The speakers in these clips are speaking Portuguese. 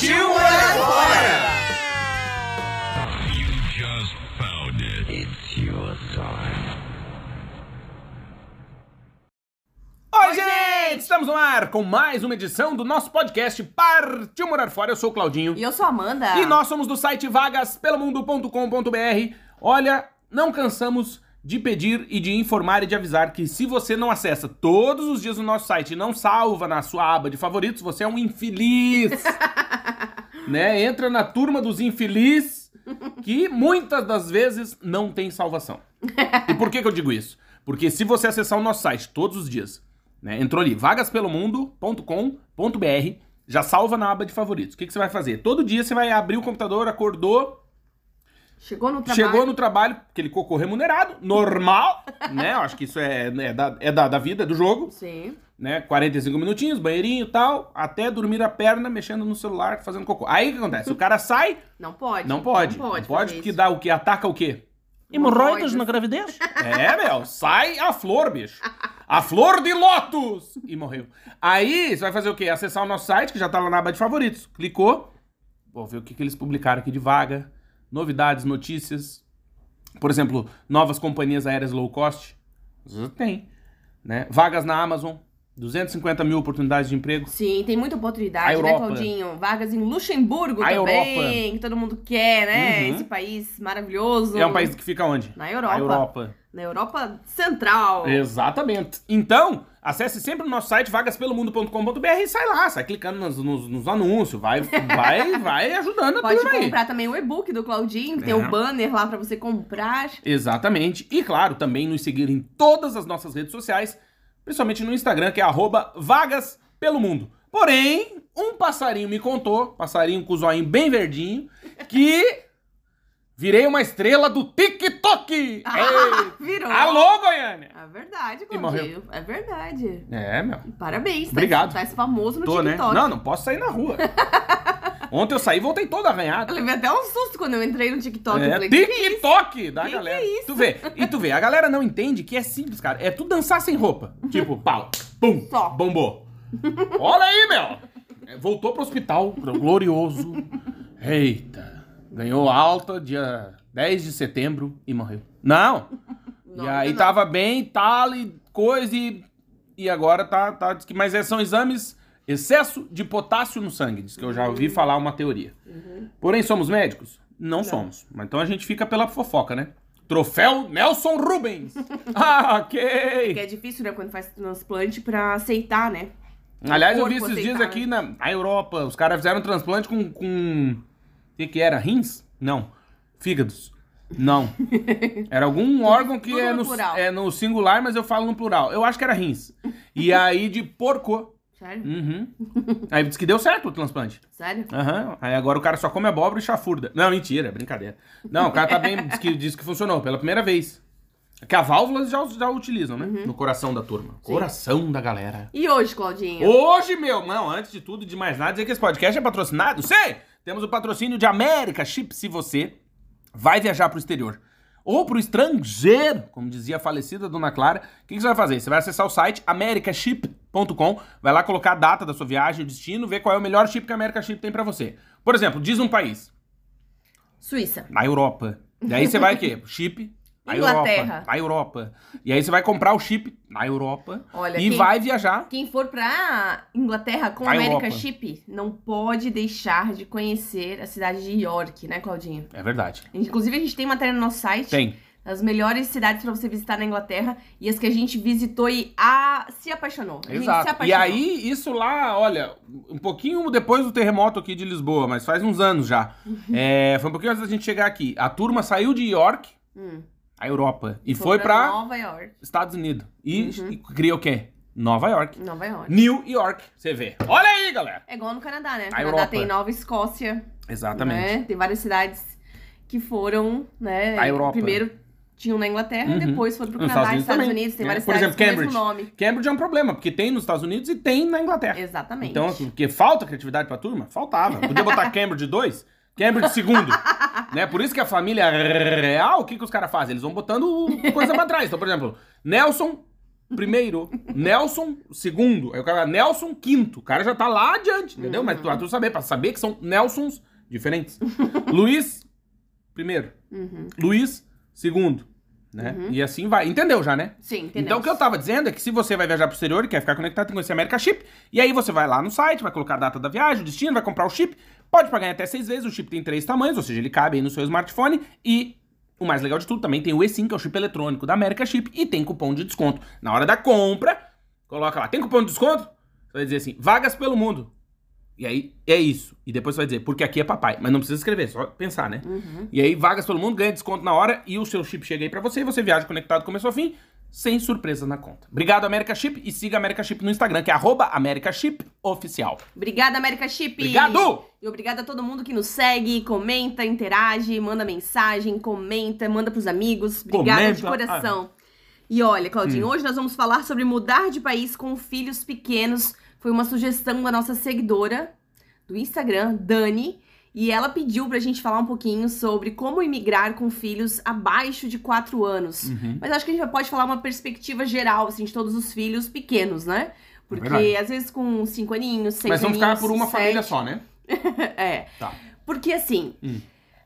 Partiu morar fora! Oi, gente! Estamos no ar com mais uma edição do nosso podcast Partiu Morar Fora. Eu sou o Claudinho. E eu sou a Amanda. E nós somos do site vagaspelomundo.com.br. Olha, não cansamos de pedir e de informar e de avisar que se você não acessa todos os dias o nosso site e não salva na sua aba de favoritos, você é um infeliz. né? Entra na turma dos infelizes que muitas das vezes não tem salvação. E por que, que eu digo isso? Porque se você acessar o nosso site todos os dias, né, entrou ali vagaspelomundo.com.br, já salva na aba de favoritos. O que, que você vai fazer? Todo dia você vai abrir o computador, acordou, Chegou no trabalho. Chegou no trabalho, aquele cocô remunerado, normal, né? Eu acho que isso é, é, da, é da, da vida, do jogo. Sim. Né? 45 minutinhos, banheirinho e tal, até dormir a perna, mexendo no celular, fazendo cocô. Aí o que acontece? O cara sai, Não pode. não pode. Não pode, Não pode porque isso. dá o quê? Ataca o quê? Hemorroidas na gravidez? É, meu, sai a flor, bicho. A flor de lótus! E morreu. Aí, você vai fazer o quê? Acessar o nosso site, que já tá lá na aba de favoritos. Clicou, vou ver o que, que eles publicaram aqui de vaga, novidades, notícias. Por exemplo, novas companhias aéreas low cost. Tem. Né? Vagas na Amazon, 250 mil oportunidades de emprego. Sim, tem muita oportunidade, A né, Europa. Claudinho? Vagas em Luxemburgo A também, Europa. que todo mundo quer, né? Uhum. Esse país maravilhoso. É um país que fica onde? Na Europa. Na Europa. Na Europa Central. Exatamente. Então, acesse sempre o nosso site vagaspelomundo.com.br e sai lá, sai clicando nos, nos- nos anúncios, vai, vai, vai ajudando a Pode turma aí. comprar também o e-book do Claudinho, que tem É. o banner lá pra você comprar. Exatamente. E claro, também nos seguir em todas as nossas redes sociais, principalmente no Instagram, que é arroba vagas pelo mundo. Porém, um passarinho me contou, passarinho com o zoinho bem verdinho, que virei uma estrela do TikTok. Ah, virou. Alô, Goiânia! É verdade. Claudinho. É verdade. É, meu. Parabéns. tá- Obrigado. Tá esse famoso no Tô, né? TikTok. Não, não posso sair na rua. Ontem eu saí e voltei todo arranhado. Eu levei até um susto quando eu entrei no TikTok. É, falei, que que é? TikTok da Que que galera. é isso? Tu vê, e tu vê, a galera não entende que é simples, cara. É tu dançar sem roupa. Tipo, pau, pum, Só. bombou. Olha aí, meu. É, Voltou pro hospital, glorioso. Eita. Ganhou alta dia 10 de setembro e morreu. Não. Não, e aí não. tava bem, tal, e coisa, e, e agora tá, tá. Mas é- são exames excesso de potássio no sangue, diz que eu já ouvi Uhum. falar uma teoria. Porém, somos médicos? Não, somos. Mas então a gente fica pela fofoca, né? Troféu Nelson Rubens. ah, ok. Porque é difícil, né, quando faz transplante pra aceitar, né? Aliás, eu vi esses aceitar, dias né? aqui na, na Europa, os caras fizeram transplante com. com... O que, que era? Rins? Não. Fígados? Não. Era algum órgão que tudo é no é no singular, mas eu falo no plural. Eu acho que era rins. E aí de porco. Sério? Uhum. Aí disse que deu certo o transplante. Sério? Aham. Aí agora o cara só come abóbora e chafurda. Não, mentira, é brincadeira. Não, o cara tá bem. Diz que, diz que funcionou pela primeira vez. Que a válvula já, já utilizam, né? Uhum. No coração da turma. Coração da galera. E hoje, Claudinho? Hoje, meu, não, antes de tudo, de mais nada, dizer que esse podcast é patrocinado. Sim! Temos o patrocínio de América Chip se você vai viajar pro exterior. Ou pro estrangeiro, como dizia a falecida Dona Clara. O que, que você vai fazer? Você vai acessar o site americaship.com, vai lá colocar a data da sua viagem, o destino, ver qual é o melhor chip que a América Chip tem pra você. Por exemplo, diz um país. Suíça. Na Europa. Daí você vai o quê? Chip. Na Inglaterra. Europa. Na Europa. E aí você vai comprar o chip na Europa Olha, e quem- vai viajar. Quem for pra Inglaterra com Pra América Europa. Chip, não pode deixar de conhecer a cidade de York, né, Claudinho? É verdade. Inclusive, a gente tem matéria no nosso site. Tem. As melhores cidades pra você visitar na Inglaterra e as que a gente visitou e a... se apaixonou. A gente se Exato. E apaixonou. aí, isso lá, olha, um pouquinho depois do terremoto aqui de Lisboa, mas faz uns anos já. Uhum. É, foi um pouquinho antes da gente chegar aqui. A turma saiu de York, Hum. A Europa, e foi, pra Nova York. Estados Unidos. E, Uhum. e criou o quê? Nova York. Nova York. New York, você vê. Olha aí, galera! É igual no Canadá, né? No A Canadá Europa. tem Nova Escócia. Exatamente. né? Tem várias cidades que foram, né? A Europa. Primeiro tinham na Inglaterra e Uhum. depois foram pro Canadá e Estados Estados também, Unidos. Tem né? várias Por cidades exemplo, com o Cambridge. mesmo nome. Cambridge é um problema, porque tem nos Estados Unidos e tem na Inglaterra. Exatamente. Então, porque falta criatividade pra turma? Faltava. Podia botar Cambridge 2, Cambridge segundo. né? Por isso que a família real, o que, que os caras fazem? Eles vão botando coisa pra trás. Então, por exemplo, Nelson primeiro, Nelson segundo, aí o cara Nelson quinto. O cara já tá lá adiante, entendeu? Mas tu, tu saber, pra saber que são Nelsons diferentes. Luiz primeiro, Uhum. Luiz segundo. Né? E assim vai. Entendeu já, né? Sim, entendeu? Então, o que eu tava dizendo é que se você vai viajar pro exterior e quer ficar conectado, tem que conhecer a America Chip. E aí você vai lá no site, vai colocar a data da viagem, o destino, vai comprar o chip. Pode pagar em até seis vezes. O chip tem três tamanhos, ou seja, ele cabe aí no seu smartphone. E o mais legal de tudo também tem o eSIM, que é o chip eletrônico da America Chip. E tem cupom de desconto. Na hora da compra, coloca lá, tem cupom de desconto? Você vai dizer assim, vagas pelo mundo. E aí, é isso. E depois você vai dizer, porque aqui é papai. Mas não precisa escrever, só pensar, né? Uhum. E aí, vagas pelo mundo, ganha desconto na hora e o seu chip chega aí pra você e você viaja conectado começo ao fim, sem surpresas na conta. Obrigado, America Chip, e siga a America Chip no Instagram, que é arroba. Obrigada, América Chip! Obrigado! E obrigada a todo mundo que nos segue, comenta, interage, manda mensagem, comenta, manda pros amigos. Obrigada de Comenta. coração. E olha, Claudinho, hoje nós vamos falar sobre mudar de país com filhos pequenos. Foi uma sugestão da nossa seguidora do Instagram, Dani. E ela pediu pra gente falar um pouquinho sobre como imigrar com filhos abaixo de 4 anos. Uhum. Mas acho que a gente pode falar uma perspectiva geral, assim, de todos os filhos pequenos, né? Porque Verdade. às vezes com 5 aninhos, 6 Mas vamos aninhos, ficar por uma sete, família só, né? é. Tá. Porque assim, Hum.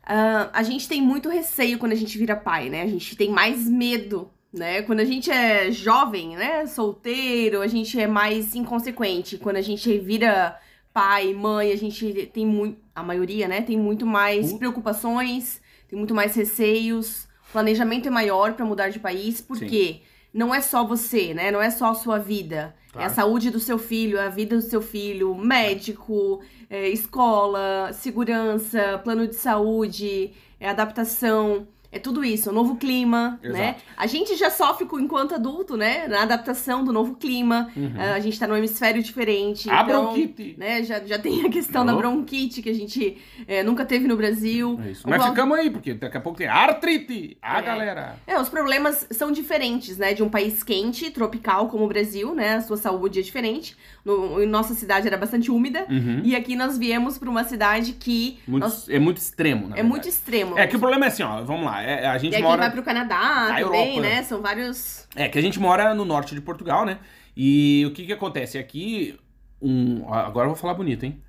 ah, a gente tem muito receio quando a gente vira pai, né? A gente tem mais medo, né? Quando a gente é jovem, né? Solteiro, a gente é mais inconsequente. Quando a gente vira pai, mãe, a gente tem muito. A maioria, né? Tem muito mais preocupações, tem muito mais receios. O planejamento é maior pra mudar de país, porque não é só você, né? Não é só a sua vida. É a Claro. saúde do seu filho, é a vida do seu filho, médico, é, escola, segurança, plano de saúde, é adaptação, é tudo isso, o novo clima, Exato. né? A gente já sofre com, enquanto adulto, né? Na adaptação do novo clima, a gente tá num hemisfério diferente. A então, bronquite. Né, já, já tem a questão da bronquite que a gente é, nunca teve no Brasil. É isso. Mas Val- ficamos aí, porque daqui a pouco tem artrite. Ah, É. galera. É, os problemas são diferentes, né? De um país quente, tropical como o Brasil, né? A sua saúde é diferente. No, nossa cidade era bastante úmida. Uhum. E aqui nós viemos para uma cidade que Muito- nós- É muito extremo, na é muito extremo. É que o problema é assim, ó, vamos lá. É- a gente E mora. vai pro Canadá Na também, Europa, né? né? São vários. É que a gente mora no norte de Portugal, né? E o que que acontece? Aqui, um... agora eu vou falar bonito, hein?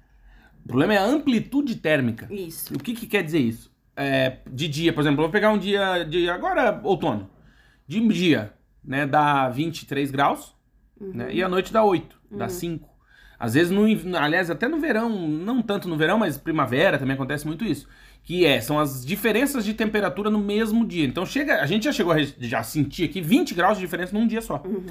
O problema é a amplitude térmica. Isso. O que que quer dizer isso? É, de dia, por exemplo, eu vou pegar um dia de agora outono. De dia, né, dá 23 graus, né? E à noite dá 8, dá 5. Às vezes no, aliás, até no verão, não tanto no verão, mas primavera também acontece muito isso. Que é, são as diferenças de temperatura no mesmo dia. Então chega, a gente já chegou a já sentir aqui 20 graus de diferença num dia só. Uhum.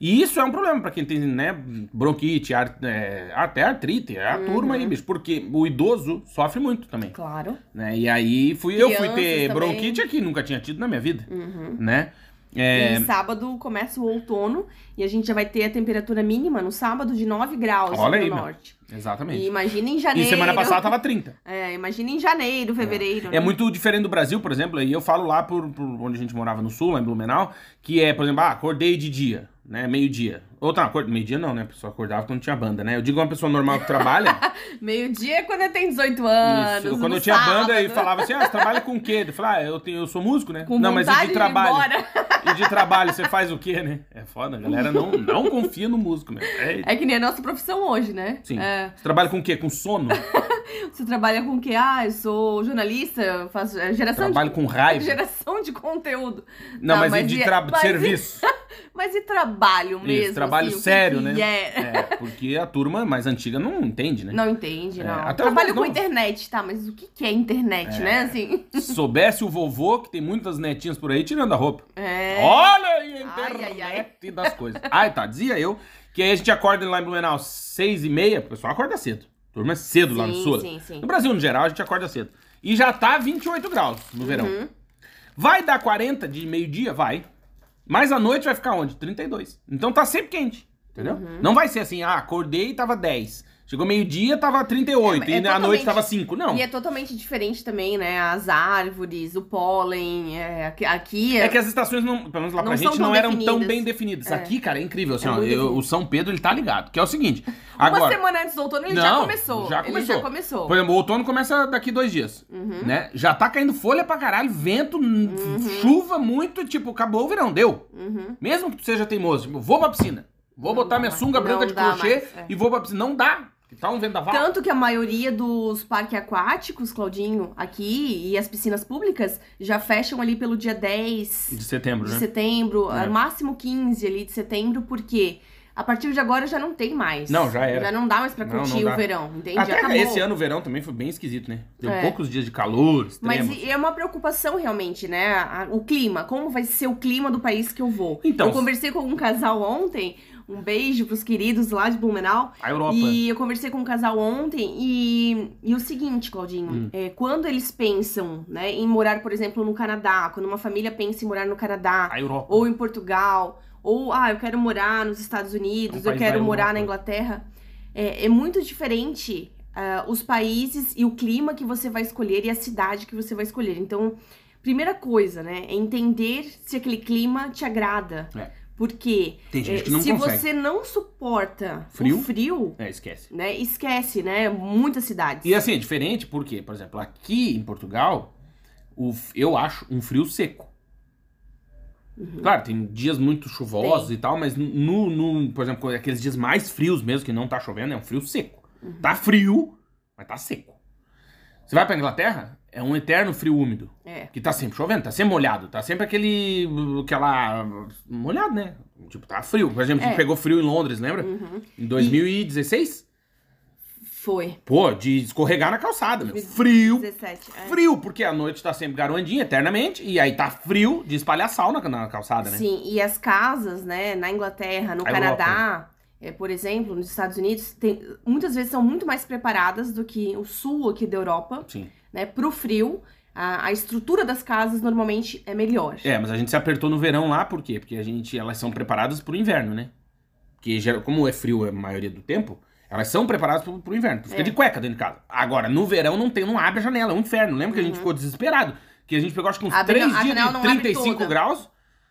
E isso é um problema pra quem tem, né, bronquite, ar- é, até artrite, é a turma aí, bicho, porque o idoso sofre muito também, Claro. né? E aí fui eu fui Crianças ter também. bronquite aqui, nunca tinha tido na minha vida, Uhum. né? É, E sábado começa o outono e a gente já vai ter a temperatura mínima no sábado de 9 graus Olha no aí, meu. norte. E exatamente. imagina em E janeiro. semana passada tava 30. É, imagina em janeiro, fevereiro. É né? muito diferente do Brasil, por exemplo, e eu falo lá por, por onde a gente morava no sul, lá em Blumenau, que é, por exemplo, ah, acordei de dia, né, meio-dia. Ou tá, acord... meio-dia não, né, a pessoa acordava quando tinha banda, né? Eu digo uma pessoa normal que trabalha, Meio-dia é quando eu tenho 18 anos. isso, quando eu tinha banda e sábado, falava assim, ah, você trabalha com o quê? Eu falava, ah, eu, tenho, eu sou músico, né? Com não, mas e vontade de trabalho? embora. E de trabalho, você faz o quê, né? É foda, a galera não, não confia no músico, né? É, É que nem a nossa profissão hoje, né? sim. É, Você trabalha com o quê? Com sono? você trabalha com o quê? Ah, eu sou jornalista, eu faço é, geração Trabalho de... com raiva? Geração de conteúdo. Não, mas, e de, e- tra... de mas e- serviço? Mas e trabalho mesmo? Isso, trabalho assim, sério, né? é? É, porque a turma mais antiga não entende, né? Não entende, É, não. até Trabalho com novos. internet, tá? Mas o que que é internet, É. né? Assim, Se soubesse o vovô, que tem muitas netinhas por aí tirando a roupa. é... Olha aí a Ai, internet ai, ai. das coisas. Ai, tá, dizia eu que aí a gente acorda lá em Blumenau seis e meia, o pessoal acorda cedo. Turma é cedo lá no Sim, sul. sim, sim. No Brasil, no geral, a gente acorda cedo. E já tá 28 graus no verão. Uhum. Vai dar 40 de meio-dia? Vai. Mas à noite vai ficar onde? 32. Então tá sempre quente. Entendeu? Uhum. Não vai ser assim, ah, acordei e tava 10. Chegou meio-dia, tava 38. É, é e à noite tava 5. Não. E é totalmente diferente também, né? As árvores, o pólen. é, aqui, aqui É que as estações, não, pelo menos lá pra Não gente, são não tão eram tão definidas. bem definidas. É. Aqui, cara, é incrível. Assim, É ó, eu- o São Pedro, ele tá ligado. Que é o seguinte. Uma agora, semana antes do outono ele Não, já começou. já Ele começou. já começou. Por exemplo, o outono começa daqui dois dias, Uhum. né? Já tá caindo folha pra caralho, vento, n- chuva muito, tipo, acabou o verão, deu. Uhum. Mesmo que tu seja teimoso, tipo, vou pra piscina. Vou botar minha sunga branca de crochê mais, é. e vou pra piscina. Não dá. Tá um vendaval. Tanto que a maioria dos parques aquáticos, Claudinho, aqui e as piscinas públicas já fecham ali pelo dia 10 De setembro, de né? setembro, É. a máximo 15 ali de setembro, porque a partir de agora já não tem mais. Não, já era. Já não dá mais pra Não, curtir não dá. o verão, entende? Até Acabou. esse ano o verão também foi bem esquisito, né? Deu É. poucos dias de calor, Mas extremos. é uma preocupação realmente, né? O clima, como vai ser o clima do país que eu vou? Então, eu conversei com um casal ontem, um beijo pros queridos lá de Blumenau. A Europa. E eu conversei com um casal ontem e, e o seguinte, Claudinho, Hum. é, quando eles pensam né, em morar, por exemplo, no Canadá, quando uma família pensa em morar no Canadá, A Europa. ou em Portugal, ou ah, eu quero morar nos Estados Unidos, Um eu quero morar na Inglaterra, é, é muito diferente ah, os países e o clima que você vai escolher e a cidade que você vai escolher. Então, primeira coisa, né, é entender se aquele clima te agrada. É. Porque não se consegue. você não suporta Frio? o frio, É, esquece. né, esquece, né, muitas cidades. E assim, é diferente porque, por exemplo, aqui em Portugal, o, eu acho um frio seco. Claro, tem dias muito chuvosos Tem. e tal, mas no, no, por exemplo, aqueles dias mais frios mesmo, que não tá chovendo, é um frio seco. Tá frio, mas tá seco. Você vai pra Inglaterra, é um eterno frio úmido. É. Que tá sempre chovendo, tá sempre molhado, tá sempre aquele. aquela. molhado, né? Tipo, tá frio. Por exemplo, a gente É. pegou frio em Londres, lembra? Uhum. Em 2016? Foi. Pô, de escorregar na calçada, meu. Frio. 17. é. Frio, porque a noite tá sempre garoandinha eternamente, e aí tá frio de espalhar sal na, na calçada, né? Sim, e as casas, né, na Inglaterra, no A Canadá, é, por exemplo, nos Estados Unidos, tem- muitas vezes são muito mais preparadas do que o sul aqui da Europa, Sim. Né, pro frio. A, estrutura das casas normalmente é melhor. É, mas a gente se apertou no verão lá, por quê? Porque a gente, elas são preparadas pro inverno, né? Porque como é frio a maioria do tempo, elas são preparadas pro, pro inverno. Tu fica É. de cueca dentro de casa. Agora, no verão não tem, não abre a janela, é um inferno. Lembra que a gente ficou desesperado? Que a gente pegou acho que uns Uhum. Abre- três a dias janela de não abre 35 toda. graus.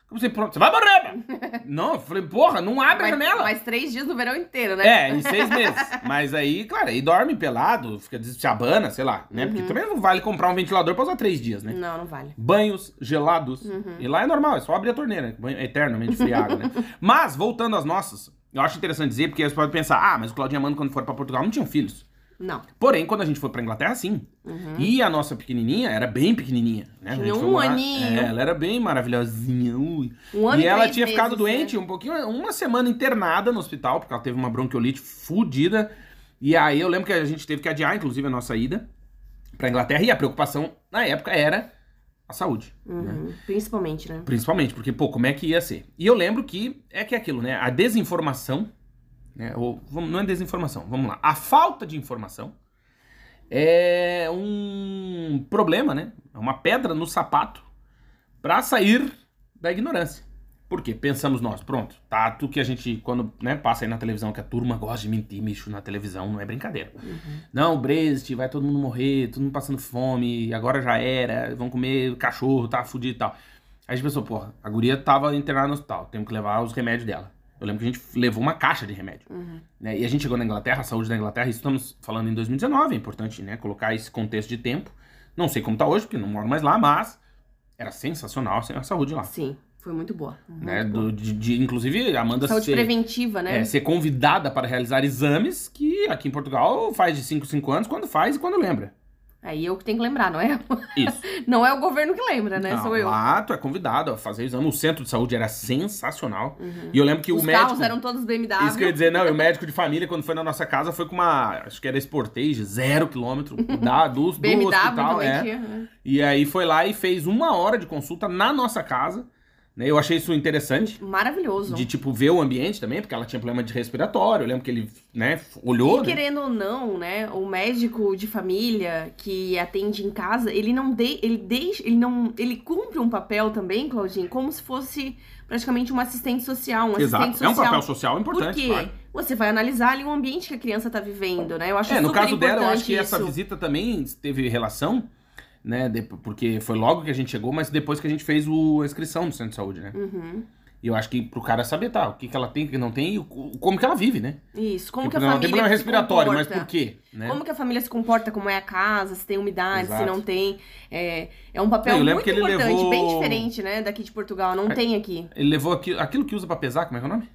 Eu pensei, pronto, você vai morrer, mano. não, eu falei, porra, não abre a mais, janela. mais três dias no verão inteiro, né? É, em seis meses. Mas aí, claro, aí dorme pelado, fica desabana, sei lá, né? Uhum. Porque também não vale comprar um ventilador pra usar três dias, né? Não, não vale. Banhos gelados. Uhum. E lá é normal, é só abrir a torneira. Banho eternamente fria água, né? Mas, voltando às nossas, eu acho interessante dizer, porque você pode pensar, ah, mas o Claudinho e Amanda, quando foram pra Portugal, não tinham filhos. Não. Porém, quando a gente foi pra Inglaterra, sim. E a nossa pequenininha era bem pequenininha, né? Tinha um morar- aninho. É, ela era bem maravilhosinha. Ui. Um ano e e ela tinha ficado meses, doente né? um pouquinho, uma semana internada no hospital, porque ela teve uma bronquiolite fudida. E aí eu lembro que a gente teve que adiar, inclusive, a nossa ida pra Inglaterra. E a preocupação, na época, era a saúde. né? Uhum. Principalmente, né? Principalmente, porque, pô, como é que ia ser? E eu lembro que é que é aquilo, né? A desinformação, né? Ou, não é desinformação, vamos lá. A falta de informação é um problema, né? É uma pedra no sapato pra sair da ignorância. Por quê? Pensamos nós, pronto, tá, tu que a gente, quando né, passa aí na televisão, que a turma gosta de mentir, bicho, na televisão, não é brincadeira. Não, o Brexit, vai todo mundo morrer, todo mundo passando fome, agora já era, vão comer cachorro, tá fudido e tal. Aí a gente pensou, porra, a guria tava internada no hospital, temos que levar os remédios dela. Eu lembro que a gente levou uma caixa de remédio. né? E a gente chegou na Inglaterra, a saúde da Inglaterra, isso estamos falando em 2019, é importante né, colocar esse contexto de tempo. Não sei como tá hoje, porque não moro mais lá, mas era sensacional a saúde lá. Sim, foi muito boa. Muito Né? Do- de, de- inclusive, a Amanda Saúde ser, preventiva, né? é, ser convidada para realizar exames que aqui em Portugal faz de 5 5 anos, quando faz e quando lembra. Aí eu que tenho que lembrar, não é? Isso. Não é o governo que lembra, né? Não, Sou eu. Lá tu é convidado a fazer exame. O centro de saúde era sensacional. E eu lembro que Uhum. Os o médico. carros eram todos BMW. Isso que eu ia dizer, não, e o médico de família, quando foi na nossa casa, foi com uma. Acho que era Sportage, zero quilômetro da, do, do BMW hospital. é. tinha. né? E aí foi lá e fez uma hora de consulta na nossa casa Né? Eu achei isso interessante. Maravilhoso. De, tipo, ver o ambiente também, porque ela tinha problema de respiratório. Eu lembro que ele, né, olhou. E né? querendo ou não, né, o médico de família que atende em casa, ele não de, ele deixa, ele não, ele cumpre um papel também, Claudinho, como se fosse praticamente um assistente social, um Exato. assistente É um social. papel social importante, Porque claro. você vai analisar ali o ambiente que a criança tá vivendo, né? Eu acho É, no caso dela, eu acho que essa isso. visita também teve relação, né? porque foi logo que a gente chegou, mas depois que a gente fez o, a inscrição no centro de saúde, né? Uhum. E eu acho que pro cara saber, tá, o que, que ela tem, o que não tem e como que ela vive, né? Isso, como Tipo, que a não, família tem problema se respiratório, mas por quê? Né? Como que a família se comporta, como é a casa, se tem umidade, se Exato. não tem. É, é um papel Não, muito importante, levou- bem diferente, né, daqui de Portugal. Não tem aqui. Ele levou aquilo, aquilo que usa pra pesar, como é que é o nome?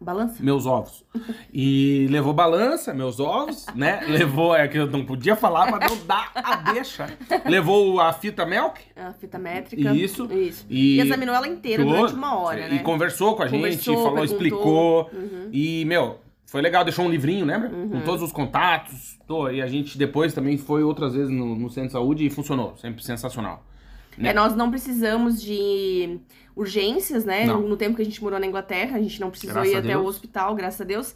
Balança? Meus ovos. E levou balança, meus ovos, né? Levou, é que eu não podia falar pra não dar a deixa. Levou a fita milk. A fita métrica. Isso. Isso. E, E, examinou ela inteira durante uma hora, E né? conversou com a gente, Conversou, falou, explicou. Uhum. E, meu, foi legal, deixou um livrinho, lembra? Com todos os contatos. Tô, e a gente depois também foi outras vezes no, no centro de saúde e funcionou. Sempre sensacional. Né? É, nós não precisamos de urgências, né? Não. No tempo que a gente morou na Inglaterra, a gente não precisou Graças ir até o hospital, graças a Deus.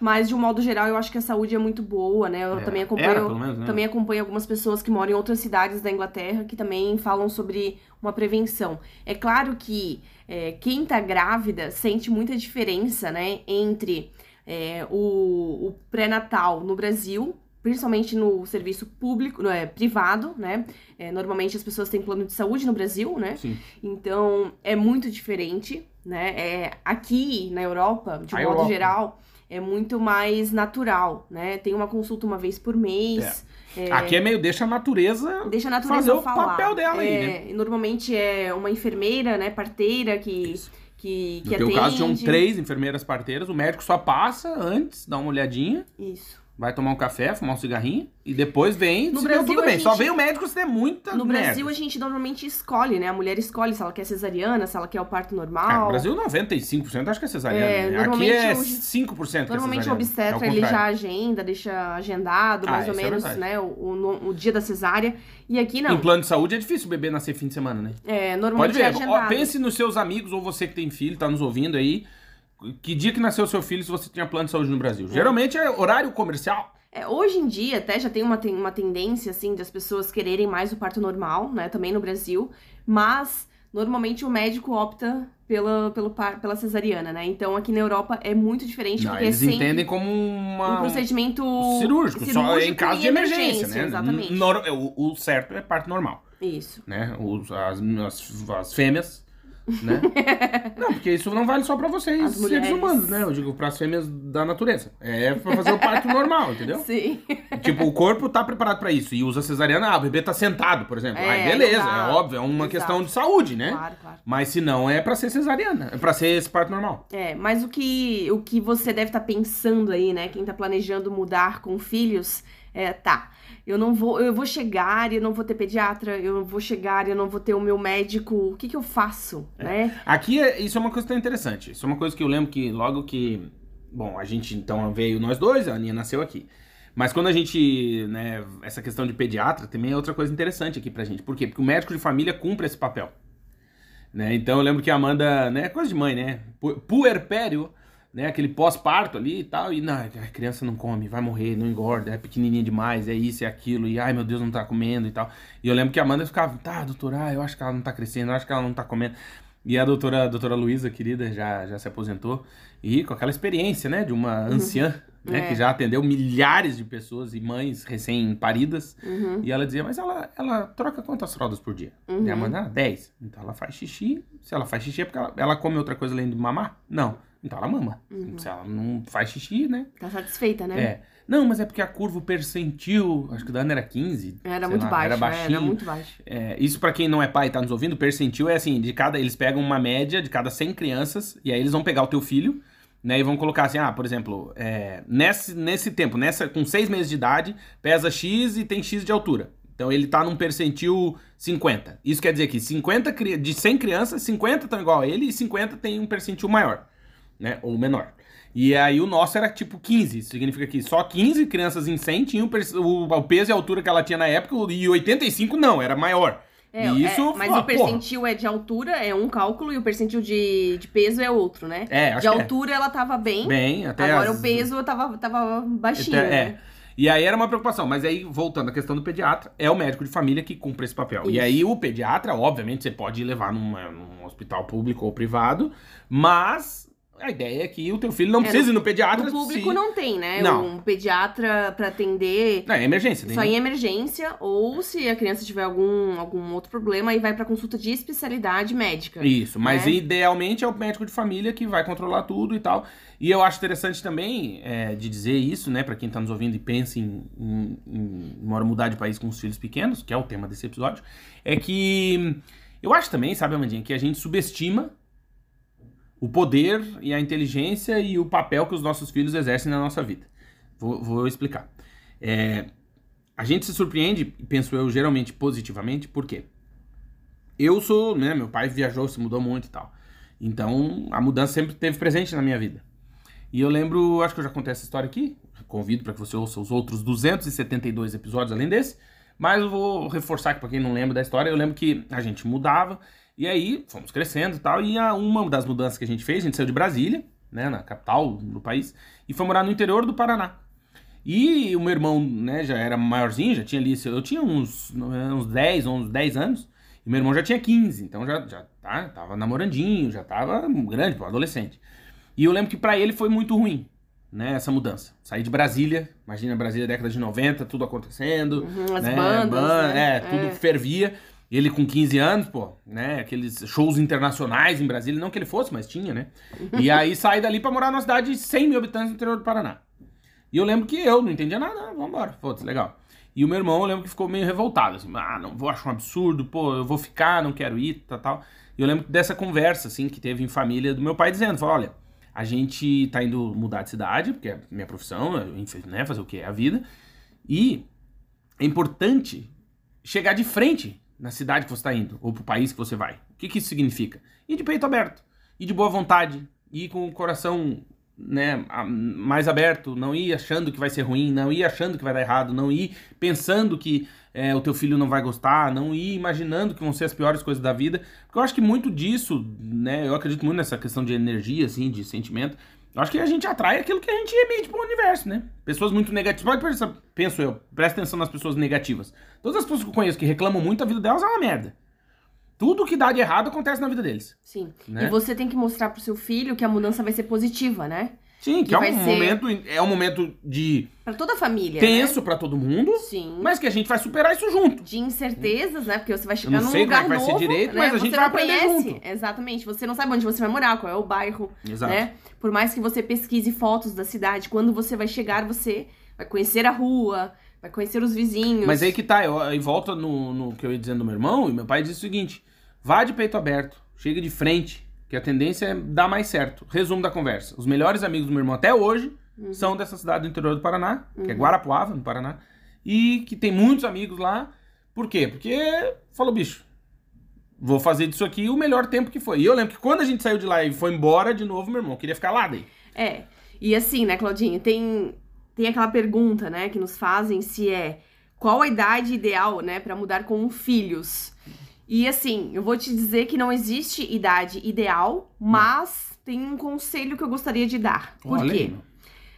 Mas, de um modo geral, eu acho que a saúde é muito boa, né? Eu É, também era, acompanho, pelo menos, né? também acompanho algumas pessoas que moram em outras cidades da Inglaterra que também falam sobre uma prevenção. É claro que é, quem tá grávida sente muita diferença, né? Entre é, o, o pré-natal no Brasil, principalmente no serviço público, no, é, privado, né? É, normalmente as pessoas têm plano de saúde no Brasil, né? Sim. Então é muito diferente, né? É, aqui na Europa, de um A modo Europa. geral, é muito mais natural, né? Tem uma consulta uma vez por mês. é, Aqui é meio deixa a natureza. Deixa a natureza fazer o falar. papel dela aí, É, né? Normalmente é uma enfermeira, né? Parteira que, Isso. que, No que teu atende. caso, tinham três enfermeiras parteiras. O médico só passa antes, dá uma olhadinha, Isso. Vai tomar um café, fumar um cigarrinho e depois vem. No Brasil, tudo bem. Só gente- vem o médico se der muita No merda. Brasil, a gente normalmente escolhe, né? A mulher escolhe se ela quer cesariana, se ela quer o parto É, normal. no Brasil, 95% acho que é cesariana. É, né? Aqui normalmente é o- 5% que é Normalmente o obstetra É o ele já agenda, deixa agendado, Ah, mais ou isso é menos, né? O, o, o dia da cesárea. E aqui não. Em plano de saúde é difícil o bebê nascer fim de semana, né? É, Pode normalmente ver. é Ó, agendado. pense nos seus amigos ou você que tem filho, tá nos ouvindo aí. Que dia que nasceu seu filho se você tinha plano de saúde no Brasil? Geralmente é horário comercial. É, hoje em dia, até já tem uma, ten- uma tendência, assim, das pessoas quererem mais o parto normal, né? Também no Brasil. Mas, normalmente, o médico opta pela, pelo, pela cesariana, né? Então, aqui na Europa é muito diferente, Não, porque eles é entendem como uma, um procedimento cirúrgico, só em caso de emergência, né? Exatamente. Nor- o, o certo é parto normal, Isso. né? Os, as, as, as fêmeas, né? não, porque isso não vale só pra vocês, As seres mulheres. humanos, né? Eu digo pras fêmeas da natureza. É pra fazer o parto normal, entendeu? Sim. Tipo, o corpo tá preparado pra isso. E usa cesariana, ah, o bebê tá sentado, por exemplo. É, Aí beleza, é óbvio, é uma Exato. questão de saúde, né? Claro, claro. Mas se não, é pra ser cesariana. É pra ser esse parto normal. É, mas o que, o que você deve estar pensando aí, né? Quem tá planejando mudar com filhos, é, tá. Eu não vou, eu vou chegar e eu não vou ter pediatra, eu vou chegar e eu não vou ter o meu médico. O que que eu faço, né? Aqui, é- isso é uma coisa tão interessante. Isso é uma coisa que eu lembro que logo que... Bom, a gente então veio nós dois, a Aninha nasceu aqui. Mas quando a gente, né, essa questão de pediatra também é outra coisa interessante aqui pra gente. Por quê? Porque o médico de família cumpre esse papel. Né? Então eu lembro que a Amanda, né, coisa de mãe, né? Pu- Puerpério, né, aquele pós-parto ali e tal, e não, a criança não come, vai morrer, não engorda, é pequenininha demais, é isso, é aquilo, e ai meu Deus, não tá comendo e tal. E eu lembro que a Amanda ficava, tá, doutora, ah, eu acho que ela não tá crescendo, eu acho que ela não tá comendo. E a doutora, a doutora Luísa, querida, já, já se aposentou, e com aquela experiência, né, de uma anciã, né, É. que já atendeu milhares de pessoas e mães recém-paridas, Uhum. e ela dizia, mas ela, ela troca quantas fraldas por dia? Uhum. E a Amanda, ah, 10. Então ela faz xixi. Se ela faz xixi é porque ela, ela come outra coisa além de mamar? Não. Então ela mama. Uhum. Se ela não faz xixi, né? Tá satisfeita, né? É. Não, mas é porque a curva percentil, acho que o da Ana era 15. Era muito lá, baixo, Era é, baixinho. era muito baixo. É, isso pra quem não é pai e tá nos ouvindo, percentil é assim, de cada eles pegam uma média de cada 100 crianças e aí eles vão pegar o teu filho, né, e vão colocar assim, ah, por exemplo, é, nesse, nesse tempo, nessa com 6 meses de idade, pesa X e tem X de altura. Então ele tá num percentil 50. Isso quer dizer que 50 cri- de 100 crianças, 50 estão igual a ele e 50 tem um percentil maior, né, ou menor. E aí o nosso era tipo 15, isso significa que só 15 crianças em 100 tinham o, peso e a altura que ela tinha na época, e 85 não, era maior. É, e isso, é, mas ó, o percentil é de altura, é um cálculo, e o percentil de, de peso é outro, né? É, acho de que é. altura ela tava bem, Bem, até agora as- o peso tava, tava baixinho, até- é. né? E aí era uma preocupação, mas aí, voltando à questão do pediatra, é o médico de família que cumpre esse papel. E Isso. aí o pediatra, obviamente, você pode levar numa- num hospital público ou privado, mas a ideia é que o teu filho não É, precise no- ir no pediatra No público se... não tem, né? Não. Um pediatra pra atender Não, é emergência. só né? em emergência, ou se a criança tiver algum, algum outro problema, aí vai pra consulta de especialidade médica. Isso, mas né? idealmente é o médico de família que vai controlar tudo e tal. E eu acho interessante também é, de dizer isso, né, pra quem tá nos ouvindo e pensa em, em, em mora mudar de país com os filhos pequenos, que é o tema desse episódio, é que eu acho também, sabe, Amandinha, que a gente subestima o poder e a inteligência e o papel que os nossos filhos exercem na nossa vida. Vou, vou explicar. É, a gente se surpreende, penso eu, geralmente positivamente, por quê? Eu sou, né, meu pai viajou, se mudou muito e tal. Então, a mudança sempre esteve presente na minha vida. E eu lembro, acho que eu já contei essa história aqui, convido para que você ouça os outros 272 episódios além desse, mas eu vou reforçar aqui para quem não lembra da história, eu lembro que a gente mudava, e aí fomos crescendo e tal, e uma das mudanças que a gente fez, a gente saiu de Brasília, né, na capital do país, e foi morar no interior do Paraná. E o meu irmão, né, já era maiorzinho, já tinha ali, eu tinha uns, uns 10, uns 10 anos, e meu irmão já tinha 15, então já, já tá, tava namorandinho, já tava grande, pô, adolescente. E eu lembro que pra ele foi muito ruim, né, essa mudança. Sair de Brasília, imagina Brasília década de 90, tudo acontecendo, Uhum, as né, bandas, ban- né? é, tudo fervia. Ele com 15 anos, pô, né, aqueles shows internacionais em Brasília, não que ele fosse, mas tinha, né? E aí sai dali pra morar numa cidade de 100 mil habitantes no interior do Paraná. E eu lembro que eu não entendia nada, ah, vambora, foda-se, legal. E o meu irmão, eu lembro que ficou meio revoltado, assim, ah, não vou, acho um absurdo, pô, eu vou ficar, não quero ir, tal, tal. E eu lembro dessa conversa, assim, que teve em família do meu pai dizendo, falou, olha, a gente tá indo mudar de cidade, porque é minha profissão, né, fazer o que é a vida, e é importante chegar de frente na cidade que você está indo, ou pro país que você vai. O que, que isso significa? Ir de peito aberto, ir de boa vontade, ir com o coração né, mais aberto, não ir achando que vai ser ruim, não ir achando que vai dar errado, não ir pensando que é, o teu filho não vai gostar, não ir imaginando que vão ser as piores coisas da vida. Porque eu acho que muito disso, né, eu acredito muito nessa questão de energia, assim, de sentimento. Eu acho que a gente atrai aquilo que a gente emite pro universo, né? Pessoas muito negativas. Pode pensar, penso eu, presta atenção nas pessoas negativas. Todas as pessoas que eu conheço que reclamam muito, a vida delas é uma merda. Tudo que dá de errado acontece na vida deles. Sim. Né? E você tem que mostrar pro seu filho que a mudança vai ser positiva, né? Sim, que Que é vai um ser- momento, é um momento de Pra toda a família. tenso pra todo mundo, Né? Sim. mas que a gente vai superar isso junto. De incertezas, né? Porque você vai chegar num sei como é lugar que vai ser novo, direito, né? mas a gente vai aprender conhece. junto. Exatamente. Você não sabe onde você vai morar, qual é o bairro, Exato. né? Por mais que você pesquise fotos da cidade, quando você vai chegar, você vai conhecer a rua, vai conhecer os vizinhos. Mas aí que tá, eu, aí volta no, no que eu ia dizendo do meu irmão, e meu pai disse o seguinte: vá de peito aberto, chega de frente, que a tendência é dar mais certo. Resumo da conversa: os melhores amigos do meu irmão até hoje Uhum. são dessa cidade do interior do Paraná, que é Guarapuava, no Paraná, e que tem muitos amigos lá. Por quê? Porque falou, bicho, vou fazer disso aqui o melhor tempo que foi. E eu lembro que quando a gente saiu de lá e foi embora de novo, meu irmão queria ficar lá daí. É. E assim, né, Claudinha, tem, tem aquela pergunta, né, que nos fazem se é qual a idade ideal, né, pra mudar com filhos. E assim, eu vou te dizer que não existe idade ideal, mas tem um conselho que eu gostaria de dar. Por Olha quê?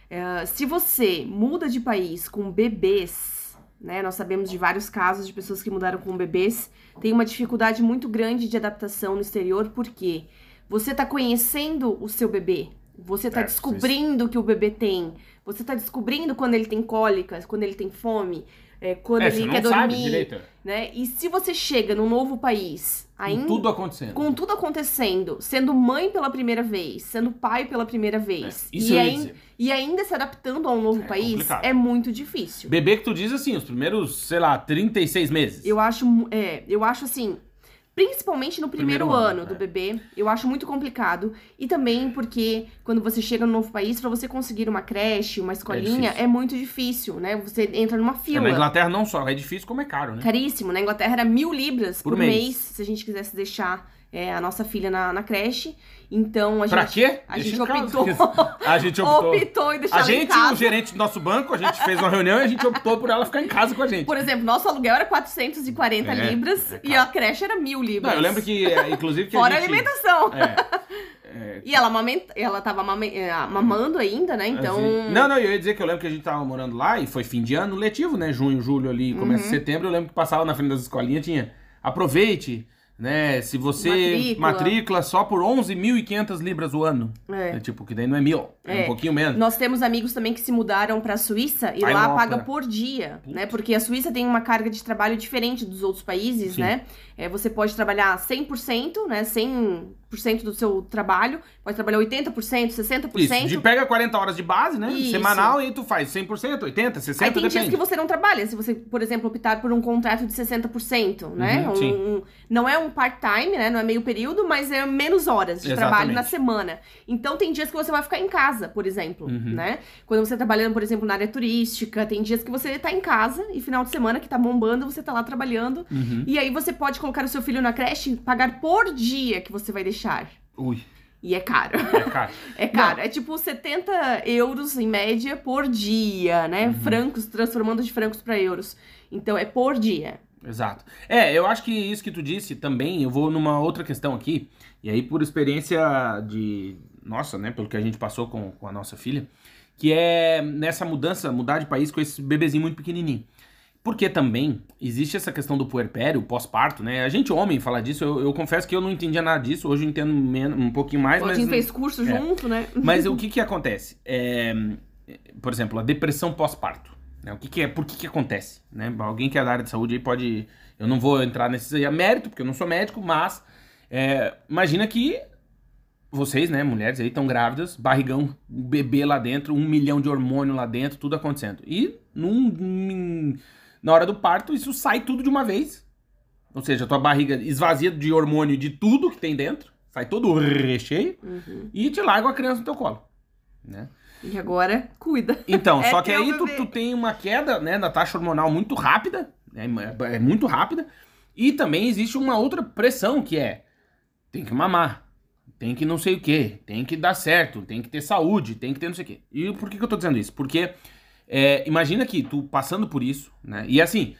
É, se você muda de país com bebês, né? Nós sabemos de vários casos de pessoas que mudaram com bebês, tem uma dificuldade muito grande de adaptação no exterior, porque você tá conhecendo o seu bebê, você tá É, descobrindo o que o bebê tem, você tá descobrindo quando ele tem cólicas, quando ele tem fome, é, quando É, ele quer dormir, direito. né? E se você chega num novo país, Com ainda tudo acontecendo. com tudo acontecendo, sendo mãe pela primeira vez, sendo pai pela primeira vez, É, isso e, eu ia ain- dizer. e ainda se adaptando a um novo É país, complicado. é muito difícil. Bebê que tu diz assim, os primeiros, sei lá, 36 meses. Eu acho, é, eu acho assim, principalmente no primeiro, Primeiro ano, ano, do é. bebê, eu acho muito complicado. E também porque quando você chega num novo país, pra você conseguir uma creche, uma escolinha, difícil. é, muito difícil, né? Você entra numa É, fila. na Inglaterra não só, é difícil como é caro, né? Caríssimo. Na Inglaterra era mil libras por, Por mês. mês. se a gente quisesse deixar é, a nossa filha na, na creche. Então a Pra gente. quê? A gente optou. A gente optou. optou em deixar A gente, o gerente do nosso banco, a gente fez uma reunião e a gente optou por ela ficar em casa com a gente. Por exemplo, nosso aluguel era 440 É, libras é e a creche era mil libras. Não, eu lembro que, é, inclusive, que Fora a gente... alimentação. É, é, E ela, amamenta, ela tava mamando ainda, né? Então. assim, Não, não, eu ia dizer que eu lembro que a gente tava morando lá e foi fim de ano letivo, né? Junho, julho ali, começo Uhum. de setembro. Eu lembro que passava na frente das escolinhas, tinha aproveite, né? Se você Matrícula. matrícula só por 11.500 libras o ano. É. É, tipo, que daí não é mil, é, É. um pouquinho menos. Nós temos amigos também que se mudaram pra Suíça e Ai, lá nossa. paga por dia, né? Porque a Suíça tem uma carga de trabalho diferente dos outros países, Sim. né? É, você pode trabalhar 100%, né? 100% do seu trabalho, pode trabalhar 80%, 60%. Isso, de pega 40 horas de base, né? Isso. Semanal, e tu faz 100%, 80%, 60%, Aí tem depende. dias que você não trabalha. Se você, por exemplo, optar por um contrato de 60%, né? Uhum, Um- sim. um- não é um part-time, né? Não é meio período, mas é menos horas de Exatamente. trabalho na semana. Então tem dias que você vai ficar em casa, por exemplo, Uhum. né? Quando você tá trabalhando, por exemplo, na área turística, tem dias que você tá em casa e final de semana que tá bombando, você tá lá trabalhando. Uhum. E aí você pode colocar o seu filho na creche pagar por dia que você vai deixar. Ui, E é caro. é caro. É caro. É tipo 70 euros em média por dia, né? Uhum. Francos, transformando de francos para euros. Então é por dia. Exato. É, eu acho que isso que tu disse também, eu vou numa outra questão aqui, e aí por experiência de. Nossa, né? Pelo que a gente passou com, com a nossa filha, que é nessa mudança, mudar de país com esse bebezinho muito pequenininho. Porque também existe essa questão do puerpério, pós-parto, né? A gente, homem, falar disso, eu, eu confesso que eu não entendia nada disso, hoje eu entendo menos, um pouquinho mais, mas. Fez curso é. junto, né? Mas o que que acontece? É, por exemplo, a depressão pós-parto. né? O que que é? Por que que acontece? Né? Alguém que é da área de saúde aí pode... Eu não vou entrar nesse mérito, porque eu não sou médico, mas é, imagina que vocês, né, mulheres aí, estão grávidas, barrigão, bebê lá dentro, um milhão de hormônio lá dentro, tudo acontecendo. E num, num- na hora do parto, isso sai tudo de uma vez. Ou seja, a tua barriga esvazia de hormônio de tudo que tem dentro, sai todo o recheio, Uhum. e te larga a criança no teu colo. Né? E agora, cuida. Então, É só que aí tu, tu tem uma queda né, da taxa hormonal muito rápida, né, é muito rápida, e também existe uma outra pressão que é tem que mamar, tem que não sei o que, tem que dar certo, tem que ter saúde, tem que ter não sei o que. E por que, que eu tô dizendo isso? Porque é, imagina que tu passando por isso, né? E assim,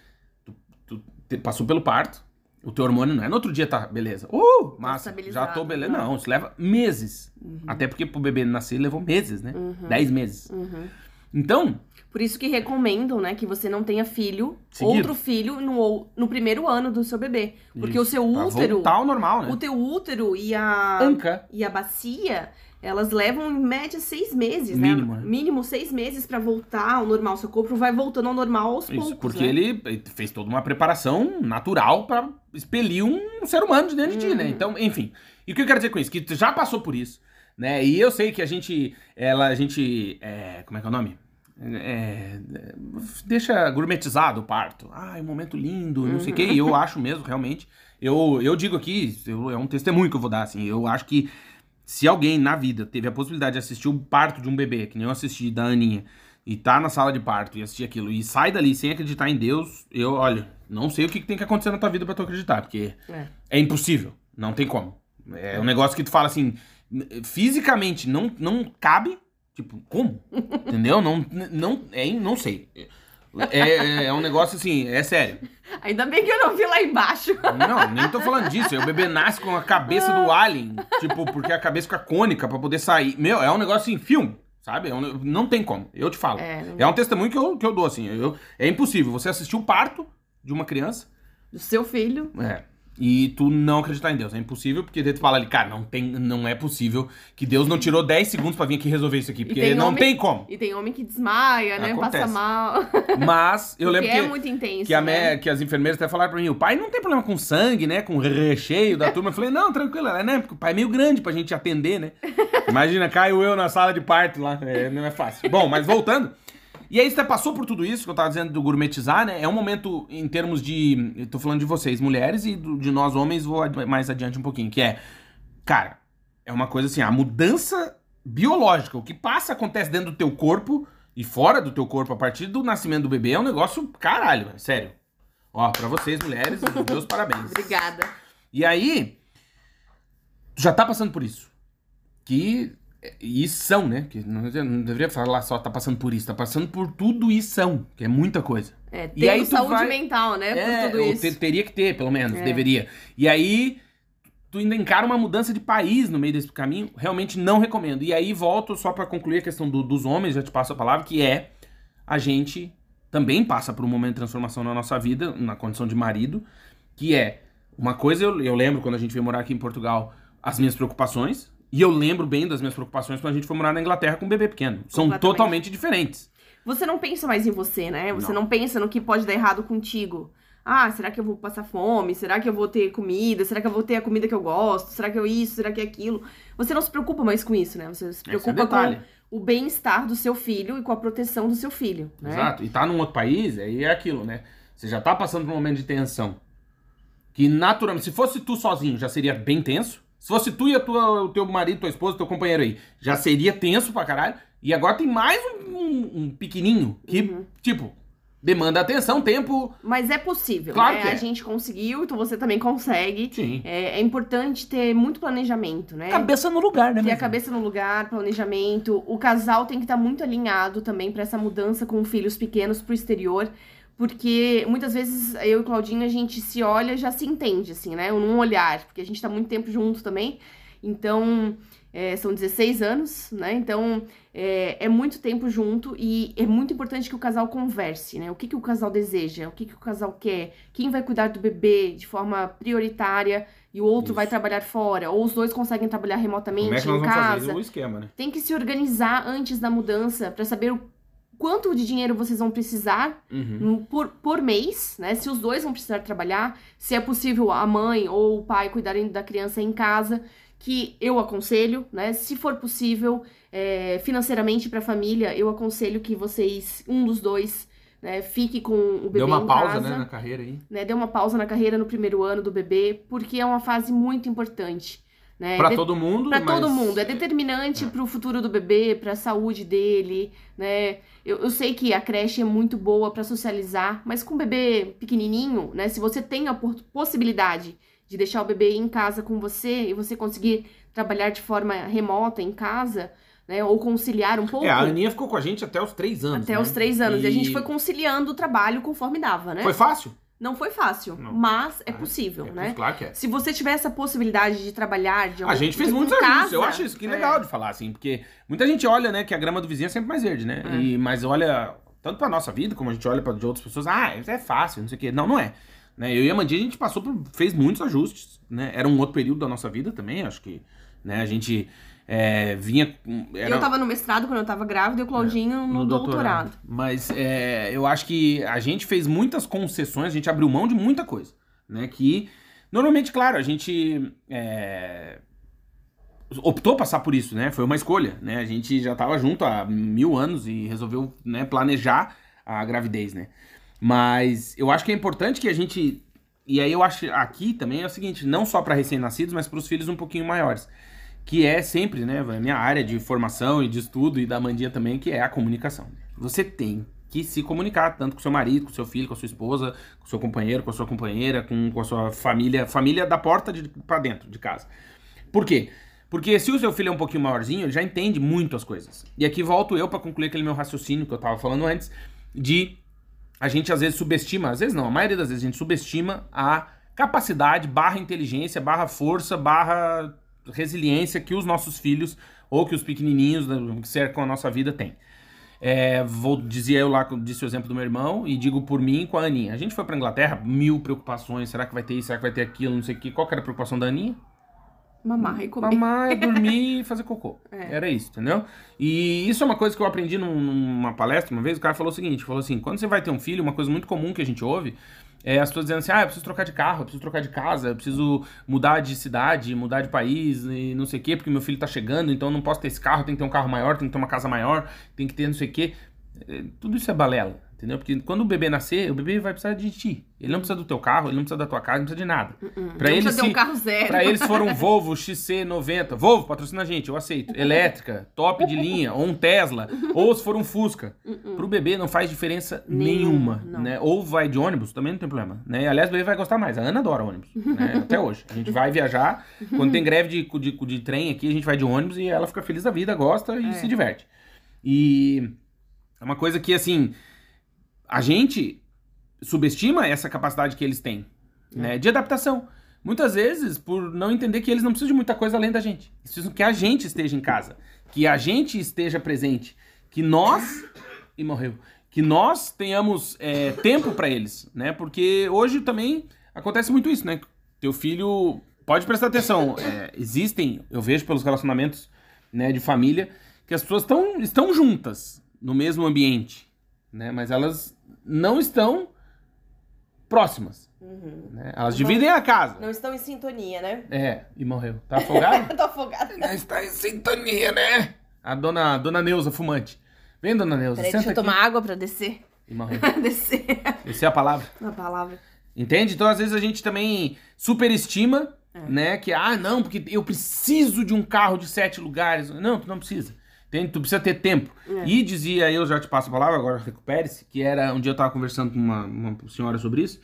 tu, tu te- passou pelo parto, o teu hormônio não é no outro dia tá, beleza. Uh, massa, já tô beleza. não. Não, isso leva meses. Uhum. Até porque pro bebê nascer levou meses, né? Uhum. Dez meses. Uhum. Então, Por isso que recomendam, né, que você não tenha filho, Seguido. outro filho no, no primeiro ano do seu bebê. Porque isso, o seu útero, ao normal, né? o teu útero e a Anca. e a bacia, elas levam em média seis meses, Mínimo, né? né? Mínimo seis meses pra voltar ao normal. Seu corpo vai voltando ao normal aos poucos, Isso, porque né? ele ele fez toda uma preparação natural pra expelir um ser humano de dentro de ti, né? Uhum. Então, enfim. E o que eu quero dizer com isso? Que tu já passou por isso, né? E eu sei que a gente, ela, a gente, é, como é que é o nome? É, é, deixa gourmetizado o parto. Ah, é um momento lindo, não sei o quê. E eu acho mesmo, realmente. Eu, eu digo aqui, eu- é um testemunho que eu vou dar, assim. Eu acho que se alguém na vida teve a possibilidade de assistir o parto de um bebê, que nem eu assisti da Aninha, e tá na sala de parto e assistir aquilo, e sai dali sem acreditar em Deus, eu, olha, não sei o que, que tem que acontecer na tua vida pra tu acreditar, porque É. é impossível, não tem como. É um negócio que tu fala assim, fisicamente não, não cabe, tipo, como? Entendeu? Não, não, é, não sei. É, é um negócio assim, é sério. Ainda bem que eu não vi lá embaixo. Não, nem tô falando disso. Aí O bebê nasce com a cabeça do alien. Tipo, porque a cabeça fica cônica pra poder sair. Meu, é um negócio assim, filme. Sabe? É um- não tem como. Eu te falo. É, É, um testemunho que eu, que eu dou, assim. Eu, é impossível. Você assistir o parto de uma criança. Do seu filho. É. E tu não acreditar em Deus. É impossível, porque daí tu fala ali, cara, não, tem, não é possível que Deus não tirou 10 segundos pra vir aqui resolver isso aqui. Porque tem não homem- tem como. E tem homem que desmaia, né? Acontece. Passa mal. Mas eu lembro é que. muito intenso. Que, a né? me- que as enfermeiras até falaram pra mim, o pai não tem problema com sangue, né? Com recheio da turma. Eu falei, não, tranquilo, é, né? Porque o pai é meio grande pra gente atender, né? Imagina, caio eu na sala de parto lá. é, não é fácil. Bom, mas voltando. E aí você passou por tudo isso que eu tava dizendo do gourmetizar, né? É um momento em termos de. Eu tô falando de vocês, mulheres, e do- de nós homens, vou mais adiante um pouquinho, que é. Cara, é uma coisa assim, a mudança biológica, o que passa acontece dentro do teu corpo e fora do teu corpo a partir do nascimento do bebê é um negócio caralho, sério. Ó, pra vocês, mulheres, meus parabéns. Obrigada. E aí, tu já tá passando por isso. Que. E são, né? Que não, não deveria falar só tá passando por isso, tá passando por tudo e são, que é muita coisa. É, E tem aí saúde vai- mental, né? É, por tudo isso. te- teria que ter, pelo menos, É. deveria. E aí, tu ainda encara uma mudança de país no meio desse caminho, realmente não recomendo. E aí, volto só pra concluir a questão do- dos homens, já te passo a palavra, que é a gente também passa por um momento de transformação na nossa vida, na condição de marido, que é uma coisa, eu, eu lembro quando a gente veio morar aqui em Portugal, as minhas preocupações, e eu lembro bem das minhas preocupações quando a gente foi morar na Inglaterra com um bebê pequeno. São totalmente diferentes. Você não pensa mais em você, né? Você Não. não. pensa no que pode dar errado contigo. Ah, será que eu vou passar fome? Será que eu vou ter comida? Será que eu vou ter a comida que eu gosto? Será que eu isso? Será que é aquilo? Você não se preocupa mais com isso, né? Você se é preocupa detalhe. com o bem-estar do seu filho e com a proteção do seu filho, né? Exato. E tá num outro país, aí é aquilo, né? Você já tá passando por um momento de tensão. Que naturalmente, se fosse tu sozinho, já seria bem tenso. Se fosse tu e a tua, o teu marido, tua esposa, teu companheiro aí, já seria tenso pra caralho. E agora tem mais um, um- um pequenininho que, Uhum. tipo, demanda atenção, tempo. Mas é possível, Claro né? que é. A gente conseguiu, então você também consegue. Sim. É, é importante ter muito planejamento, né? Cabeça no lugar, né? Ter a cabeça no lugar, planejamento. O casal tem que estar muito alinhado também pra essa mudança com filhos pequenos pro exterior. Porque muitas vezes eu e Claudinha a gente se olha e já se entende, assim, né? Num olhar, porque a gente tá muito tempo junto também. Então, é, são 16 anos, né? Então, é, é muito tempo junto e é muito importante que o casal converse, né? O que, que o casal deseja, o que, que o casal quer, quem vai cuidar do bebê de forma prioritária e o outro Isso. vai trabalhar fora, ou os dois conseguem trabalhar remotamente Como é que nós em vamos casa. fazer o esquema, né? Tem que se organizar antes da mudança pra saber o quanto de dinheiro vocês vão precisar Uhum. por, por mês, né? Se os dois vão precisar trabalhar, se é possível a mãe ou o pai cuidarem da criança em casa, que eu aconselho, né? Se for possível, é, financeiramente para a família, eu aconselho que vocês, um dos dois, né, fique com o bebê Deu uma pausa, casa, né, na carreira aí. né? Dê uma pausa na carreira no primeiro ano do bebê, porque é uma fase muito importante, né? De- todo mundo, Pra mas... todo mundo. É determinante É. pro futuro do bebê, pra saúde dele, né? Eu, eu sei que a creche é muito boa pra socializar, mas com o bebê pequenininho, né? Se você tem a possibilidade de deixar o bebê em casa com você e você conseguir trabalhar de forma remota em casa, né? Ou conciliar um pouco. É, a Aninha ficou com a gente até os três anos, Até né? os três anos. E... a gente foi conciliando o trabalho conforme dava, né? Foi fácil? Não foi fácil, Não. mas é Ah, possível, É, né? Claro que é. Se você tiver essa possibilidade de trabalhar de A gente fez muitos ajustes. Eu acho isso que é. legal de falar, assim, porque muita gente olha, né, que a grama do vizinho é sempre mais verde, né? É. E, mas olha, tanto pra nossa vida, como a gente olha pra de outras pessoas, ah, isso é fácil, não sei o quê. Não, não é. Né? Eu e a Mandy, a gente passou por. fez muitos ajustes, né? Era um outro período da nossa vida também, acho que. Né, a gente é, vinha. Era, Eu tava no mestrado quando eu tava grávida e o Claudinho no, doutorado. Mas é, eu acho que a gente fez muitas concessões, a gente abriu mão de muita coisa, né? Que normalmente, claro, a gente é, optou passar por isso, né? Foi uma escolha, né? A gente já tava junto há mil anos e resolveu né, planejar a gravidez, né? Mas eu acho que é importante que a gente e aí eu acho aqui também é o seguinte, não só para recém-nascidos, mas para os filhos um pouquinho maiores que é sempre, né, a minha área de formação e de estudo e da Mandinha também, que é a comunicação. Você tem que se comunicar, tanto com seu marido, com seu filho, com a sua esposa, com seu companheiro, com a sua companheira, com, com a sua família, família da porta de, pra dentro de casa. Por quê? Porque se o seu filho é um pouquinho maiorzinho, ele já entende muito as coisas. E aqui volto eu para concluir aquele meu raciocínio que eu tava falando antes, de a gente às vezes subestima, às vezes não, a maioria das vezes a gente subestima a capacidade, barra inteligência, barra força, barra resiliência que os nossos filhos ou que os pequenininhos né, que cercam a nossa vida têm. É, vou dizia eu lá, disse o exemplo do meu irmão e digo por mim com a Aninha. A gente foi pra Inglaterra, mil preocupações, será que vai ter isso, será que vai ter aquilo, não sei o que. Qual que era a preocupação da Aninha? Mamar e comer. Mamar, dormir e fazer cocô. É. Era isso, entendeu? E isso é uma coisa que eu aprendi num- numa palestra uma vez. O cara falou o seguinte: falou assim, quando você vai ter um filho, uma coisa muito comum que a gente ouve é as pessoas dizendo assim: ah, eu preciso trocar de carro, eu preciso trocar de casa, eu preciso mudar de cidade, mudar de país e não sei o quê, porque meu filho tá chegando, então eu não posso ter esse carro, tem que ter um carro maior, tem que ter uma casa maior, tem que ter não sei o quê. É, Tudo isso é balela. Entendeu? Porque quando o bebê nascer, o bebê vai precisar de ti. Ele não precisa do teu carro, ele não precisa da tua casa, não precisa de nada. Pra não ele, precisa ter se, um carro zero. pra eles for um Volvo XC90. Volvo, patrocina a gente, eu aceito. Elétrica, top de linha, ou um Tesla, ou se for um Fusca. Pro bebê não faz diferença Nenhuma, nenhuma, não. né? Ou vai de ônibus, também não tem problema, né? Aliás, o bebê vai gostar mais. A Ana adora ônibus, né? Até hoje. A gente vai viajar, quando tem greve de, de, de trem aqui, a gente vai de ônibus e ela fica feliz da vida, gosta e É. se diverte. E é uma coisa que, assim, a gente subestima essa capacidade que eles têm, né? De adaptação. Muitas vezes, por não entender que eles não precisam de muita coisa além da gente. Eles precisam que a gente esteja em casa, que a gente esteja presente, que nós. E morreu. Que nós tenhamos é, tempo pra eles, né? Porque hoje também acontece muito isso, né? Teu filho. Pode prestar atenção. é, existem, eu vejo pelos relacionamentos né, de família, que as pessoas tão, estão juntas no mesmo ambiente, né? Mas elas não estão próximas. né? Elas dividem a casa. Não estão em sintonia, né? É, e morreu. Tá afogado? Tô afogada. Não está em sintonia, né? A dona, dona Neuza, fumante. Vem, dona Neuza, Peraí, deixa eu aqui. tomar água pra descer. E morreu. descer Essa é a palavra. a palavra. Entende? Então, às vezes, a gente também superestima, né? Que, ah, não, porque eu preciso de um carro de sete lugares. Não, tu não precisa. Entende? Tu precisa ter tempo. E dizia, eu já te passo a palavra, agora recupere-se, que era, um dia eu tava conversando com uma, uma senhora sobre isso,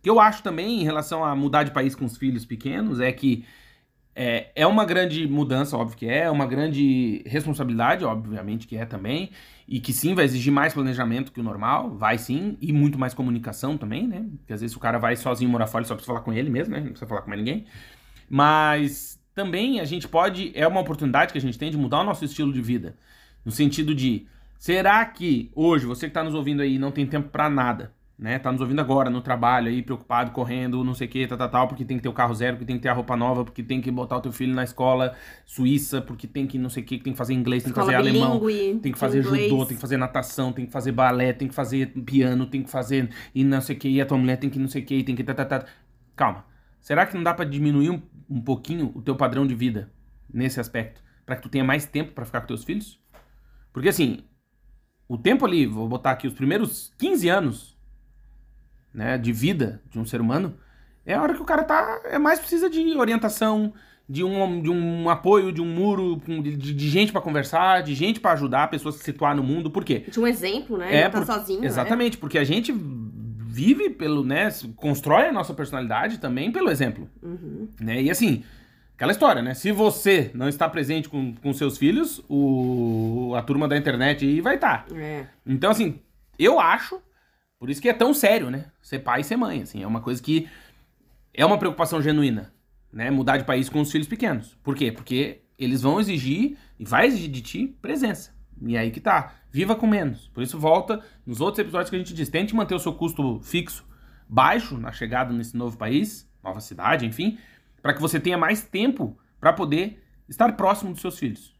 que eu acho também, em relação a mudar de país com os filhos pequenos, é que é, é uma grande mudança, óbvio que é, é uma grande responsabilidade, obviamente que é também, e que sim, vai exigir mais planejamento que o normal, vai sim, e muito mais comunicação também, né? Porque às vezes o cara vai sozinho morar fora, ele só precisa falar com ele mesmo, né? Não precisa falar com mais ninguém. Mas também a gente pode, é uma oportunidade que a gente tem de mudar o nosso estilo de vida. No sentido de, será que hoje, você que tá nos ouvindo aí, não tem tempo pra nada, né? Tá nos ouvindo agora no trabalho aí, preocupado, correndo, não sei o que, tal, tal, tal, porque tem que ter o carro zero, porque tem que ter a roupa nova, porque tem que botar o teu filho na escola suíça, porque tem que não sei o que, tem que fazer inglês, tem que Escola fazer alemão, tem que fazer inglês. judô, tem que fazer natação, tem que fazer balé, tem que fazer piano, tem que fazer e não sei o que, e a tua mulher tem que não sei o que, tem que tá, tá, tá. Calma. Será que não dá pra diminuir um, um pouquinho o teu padrão de vida nesse aspecto, Pra que tu tenha mais tempo pra ficar com teus filhos? Porque assim, o tempo ali, vou botar aqui os primeiros 15 anos, né, de vida de um ser humano, é a hora que o cara tá, é mais precisa de orientação, de um, de um apoio, de um muro, de, de gente pra conversar, de gente pra ajudar a pessoa a se situar no mundo. Por quê? De um exemplo, né? não tá por- sozinho, né? Exatamente, porque a gente vive pelo, né, constrói a nossa personalidade também pelo exemplo, Uhum. né? E assim, aquela história, né? Se você não está presente com, com seus filhos, o, a turma da internet aí vai estar. É. Então, assim, eu acho, por isso que é tão sério, né? Ser pai e ser mãe, assim, é uma coisa que é uma preocupação genuína, né? Mudar de país com os filhos pequenos. Por quê? Porque eles vão exigir, e vai exigir de ti, presença. E aí que tá. Viva com menos. Por isso, volta nos outros episódios que a gente diz. Tente manter o seu custo fixo baixo na chegada nesse novo país, nova cidade, enfim, para que você tenha mais tempo para poder estar próximo dos seus filhos.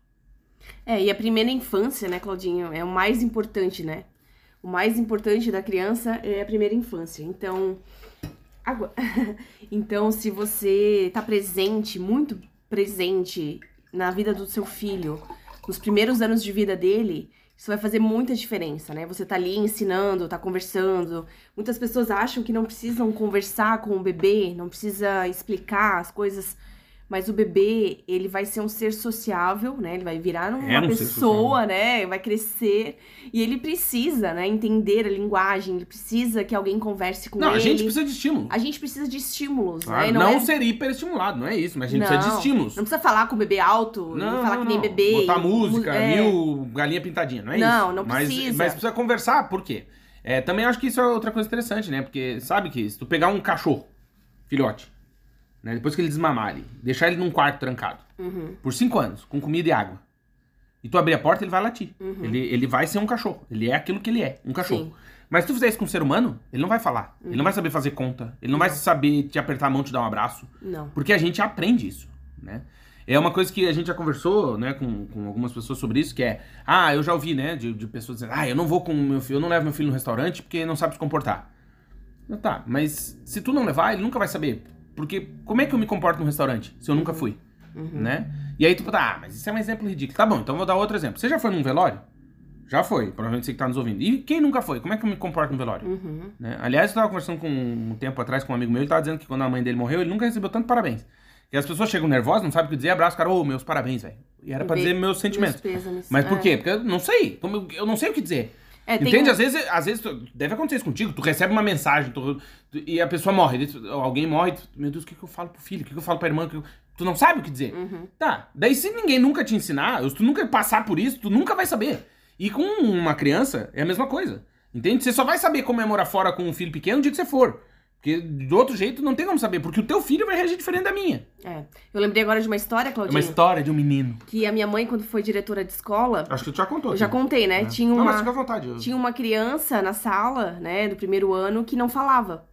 É, e a primeira infância, né, Claudinho, é o mais importante, né? O mais importante da criança é a primeira infância. Então, agora, então se você tá presente, muito presente na vida do seu filho, nos primeiros anos de vida dele, isso vai fazer muita diferença, né? Você tá ali ensinando, tá conversando. Muitas pessoas acham que não precisam conversar com o bebê, não precisa explicar as coisas, mas o bebê, ele vai ser um ser sociável, né? Ele vai virar uma É um pessoa, né? Vai crescer e ele precisa, né, entender a linguagem, ele precisa que alguém converse com Não, ele. a gente precisa de estímulo. A gente precisa de estímulos, Claro, né? não é... ser hiperestimulado, não é isso, mas a gente Não, precisa de estímulos. Não precisa falar com o bebê alto, Não, falar não, que nem não. bebê. Botar música, é. mil galinha pintadinha, não é Não, isso. não mas, precisa. Mas precisa conversar, por quê? É, também acho que isso é outra coisa interessante, né? Porque sabe que se tu pegar um cachorro, filhote, né? Depois que ele desmamar ali, deixar ele num quarto trancado, Uhum. por cinco anos, com comida e água, e tu abrir a porta, ele vai latir. Ele, ele vai ser um cachorro. Ele é aquilo que ele é, um cachorro. Uhum. Sim. Mas se tu fizer isso com um ser humano, ele não vai falar. Ele não vai saber fazer conta. Ele não, vai saber te apertar a mão, te dar um abraço. Não. Porque a gente aprende isso, né? É uma coisa que a gente já conversou, né, com, com algumas pessoas sobre isso, que é, ah, eu já ouvi, né, de, de pessoas dizendo, ah, eu não vou com meu filho, eu não levo meu filho no restaurante porque não sabe se comportar. Não, Tá, mas se tu não levar, ele nunca vai saber. Porque como é que eu me comporto no restaurante se eu nunca fui, né? E aí tu tá, ah, mas isso é um exemplo ridículo. Tá bom, então eu vou dar outro exemplo. Você já foi num velório? Já foi, provavelmente você que tá nos ouvindo. E quem nunca foi? Como é que eu me comporto no velório? Uhum. Né? Aliás, eu tava conversando com um tempo atrás com um amigo meu, ele tava dizendo que quando a mãe dele morreu, ele nunca recebeu tanto parabéns. E as pessoas chegam nervosas, não sabem o que dizer, abraço cara, ô, meus parabéns, velho. E era pra Vê- dizer meus sentimentos. meus pêsames. Mas por É. quê? Porque eu não sei. Eu, eu não sei o que dizer. É, Entende? um- Às vezes, às vezes deve acontecer isso contigo. Tu recebe uma mensagem tu- tu- e a pessoa morre. Alguém morre. tu- meu Deus, o que, que eu falo pro filho? O que, que eu falo pra irmã? O que eu- Tu não sabe o que dizer. Uhum. Tá. Daí se ninguém nunca te ensinar, se tu nunca passar por isso, tu nunca vai saber. E com uma criança é a mesma coisa. Entende? Você só vai saber como é morar fora com um filho pequeno o dia que você for. Porque de outro jeito não tem como saber, porque o teu filho vai reagir diferente da minha. É. Eu lembrei agora de uma história, É Claudinho, uma história de um menino. que a minha mãe, quando foi diretora de escola, Acho que tu já contou. eu já contei, né? É. Tinha Não, uma. mas fica à vontade. eu- Tinha uma criança na sala, né, do primeiro ano, que não falava.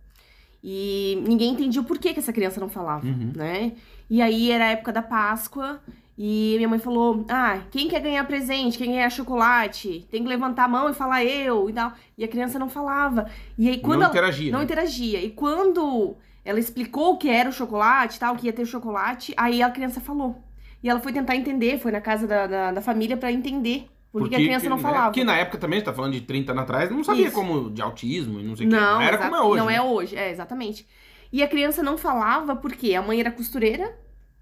E ninguém entendia o porquê que essa criança não falava, Uhum. né? E aí era a época da Páscoa e minha mãe falou: Ah, quem quer ganhar presente? Quem quer ganhar chocolate? Tem que levantar a mão e falar eu e tal. E a criança não falava. E aí quando não ela interagia. não né? interagia. E quando ela explicou o que era o chocolate tal, que ia ter chocolate, aí a criança falou. E ela foi tentar entender, foi na casa da, da, da família pra entender por que que a criança não né, falava. Porque na época também, você tá falando de 30 anos atrás, não sabia Isso. como de autismo e não sei o que. Não, Não era como é hoje. Não né? é hoje, é, exatamente. E a criança não falava porque a mãe era costureira,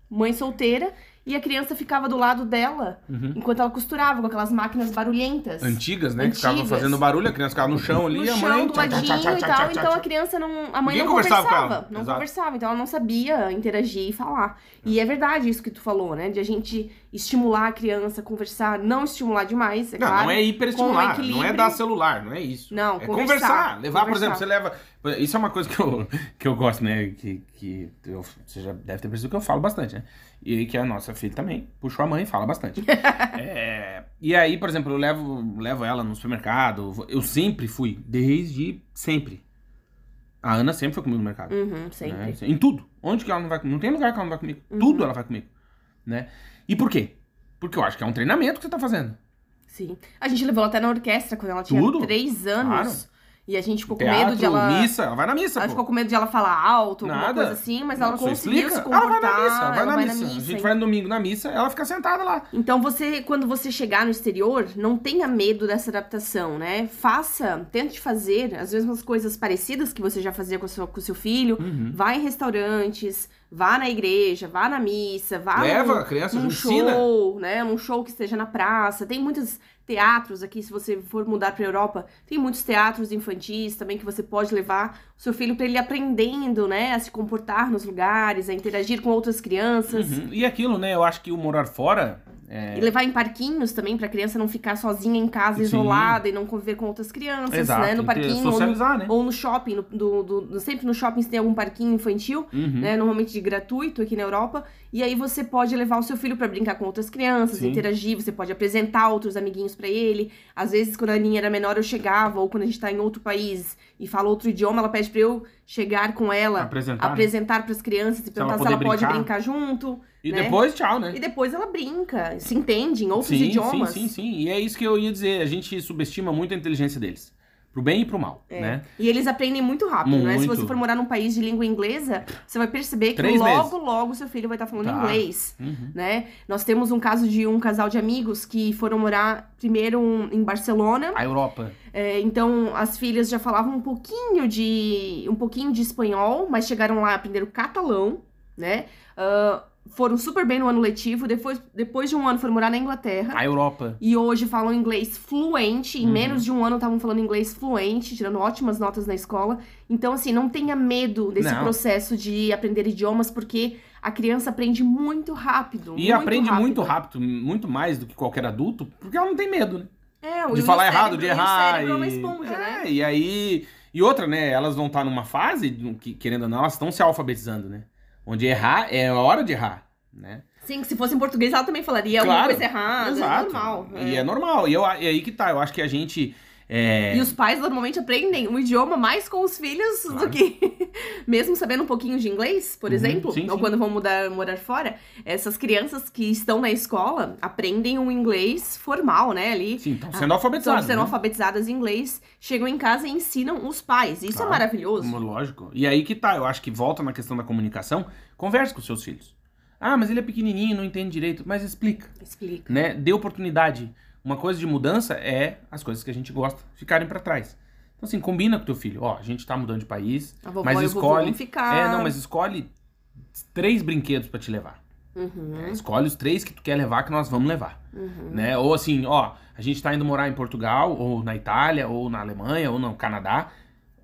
mãe solteira, e a criança ficava do lado dela Uhum. enquanto ela costurava com aquelas máquinas barulhentas. Antigas, né? Que ficavam Antigas. fazendo barulho, a criança ficava no chão ali, no a chão, mãe. do tchá, tchá, ladinho tchá, tchá, e tal. Então a criança não. A mãe Ninguém não conversava conversava. com ela, não exato. conversava. Então ela não sabia interagir e falar. E é verdade isso que tu falou, né? De a gente estimular a criança a conversar, não estimular demais, é Não, claro. não é hiperestimular, com não é dar celular, não é isso. Não, é conversar, conversar. Levar, por conversar. exemplo, você leva. Isso é uma coisa que eu, que eu gosto, né? Que, que eu- você já deve ter percebido que eu falo bastante, né? E que a nossa filha também puxou a mãe e fala bastante. É, e aí, por exemplo, eu levo, levo ela no supermercado. Eu sempre fui, desde sempre. A Ana sempre foi comigo no mercado. Uhum, sempre. né? Em tudo. Onde que ela não vai comigo? Não tem lugar que ela não vai comigo. Uhum. Tudo ela vai comigo. Né? E por quê? Porque eu acho que é um treinamento que você tá fazendo. Sim. A gente levou ela até na orquestra quando ela tinha Tudo? três anos. E a gente ficou com Teatro, medo de ela. missa, ela vai na missa, Ela pô. ficou com medo de ela falar alto, alguma Nada. coisa assim, mas ela Não, você conseguiu explica. se comportar. Ela vai na missa, ela vai ela na missa. A gente vai no domingo na missa, ela fica sentada lá. Então você, quando você chegar no exterior, não tenha medo dessa adaptação, né? Faça, tente fazer as mesmas coisas parecidas que você já fazia com o seu, com o seu filho. Uhum. Vá em restaurantes, vá na igreja, vá na missa, vá Leva num, a criança, num ensina. show, né? Num show que esteja na praça. Tem muitos teatros aqui, se você for mudar para Europa, tem muitos teatros infantis também que você pode levar o seu filho para ele aprendendo, né, a se comportar nos lugares, a interagir com outras crianças. Uhum. E aquilo, né? Eu acho que o morar fora. É... E levar em parquinhos também, pra criança não ficar sozinha em casa, Sim. isolada e não conviver com outras crianças, Exato, né? No parquinho ou no, né? ou no shopping. no- do, do- sempre no shopping tem algum parquinho infantil, Uhum. né? Normalmente de gratuito aqui na Europa. E aí você pode levar o seu filho pra brincar com outras crianças, Sim. interagir, você pode apresentar outros amiguinhos pra ele. Às vezes, quando a Aninha era menor, eu chegava, ou quando a gente tá em outro país e fala outro idioma, ela pede pra eu chegar com ela, Apresentar. né? apresentar pras crianças e perguntar se ela pode brincar. brincar junto. E né? depois, tchau, né? E depois ela brinca, se entende em outros sim, idiomas. sim, sim, sim. E é isso que eu ia dizer. A gente subestima muito a inteligência deles. Pro bem e pro mal, É. né? E eles aprendem muito rápido, né? Se Muito. você for morar num país de língua inglesa, você vai perceber que Três logo, meses. logo seu filho vai estar falando Tá. inglês, Uhum. né? Nós temos um caso de um casal de amigos que foram morar primeiro em Barcelona. A Europa. É, então as filhas já falavam um pouquinho de um pouquinho de espanhol, mas chegaram lá aprenderam catalão, né? Ah, foram super bem no ano letivo. Depois, depois de um ano foram morar na Inglaterra. A Europa. E hoje falam inglês fluente. Em Uhum. menos de um ano estavam falando inglês fluente, tirando ótimas notas na escola. Então, assim, não tenha medo desse Não. processo de aprender idiomas, porque a criança aprende muito rápido. E muito aprende rápido. muito rápido, muito mais do que qualquer adulto, porque ela não tem medo, né? É, o- de e falar errado, de e errar. cérebro é uma e- esponja, É, né? E aí. E outra, né? Elas vão estar numa fase que, querendo ou não, elas estão se alfabetizando, né? Onde errar é a hora de errar, né? Sim, se fosse em português, ela também falaria alguma Claro, coisa errada. Exato. É normal. E é normal. E, eu, e aí que tá, eu acho que a gente. É, E os pais normalmente aprendem o idioma mais com os filhos Claro. do que. Mesmo sabendo um pouquinho de inglês, por Uhum, exemplo, sim, ou sim. quando vão mudar, morar fora, essas crianças que estão na escola aprendem um inglês formal, né? Ali. Sim, estão Ah, sendo alfabetizadas. Estão sendo né? alfabetizadas em inglês, chegam em casa e ensinam os pais. Isso Claro. é maravilhoso. Lógico. E aí que tá, eu acho que volta na questão da comunicação. Converse com seus filhos. Ah, mas ele é pequenininho, não entende direito. Mas explica. Explica. né? Dê oportunidade. Uma coisa de mudança é as coisas que a gente gosta ficarem pra trás. Então, assim, combina com teu filho. Ó, a gente tá mudando de país, vovó mas escolhe. ficar. É, não, mas escolhe três brinquedos pra te levar. Uhum. né? Escolhe os três que tu quer levar, que nós vamos levar. Uhum. Né? Ou assim, ó, a gente tá indo morar em Portugal, ou na Itália, ou na Alemanha, ou no Canadá.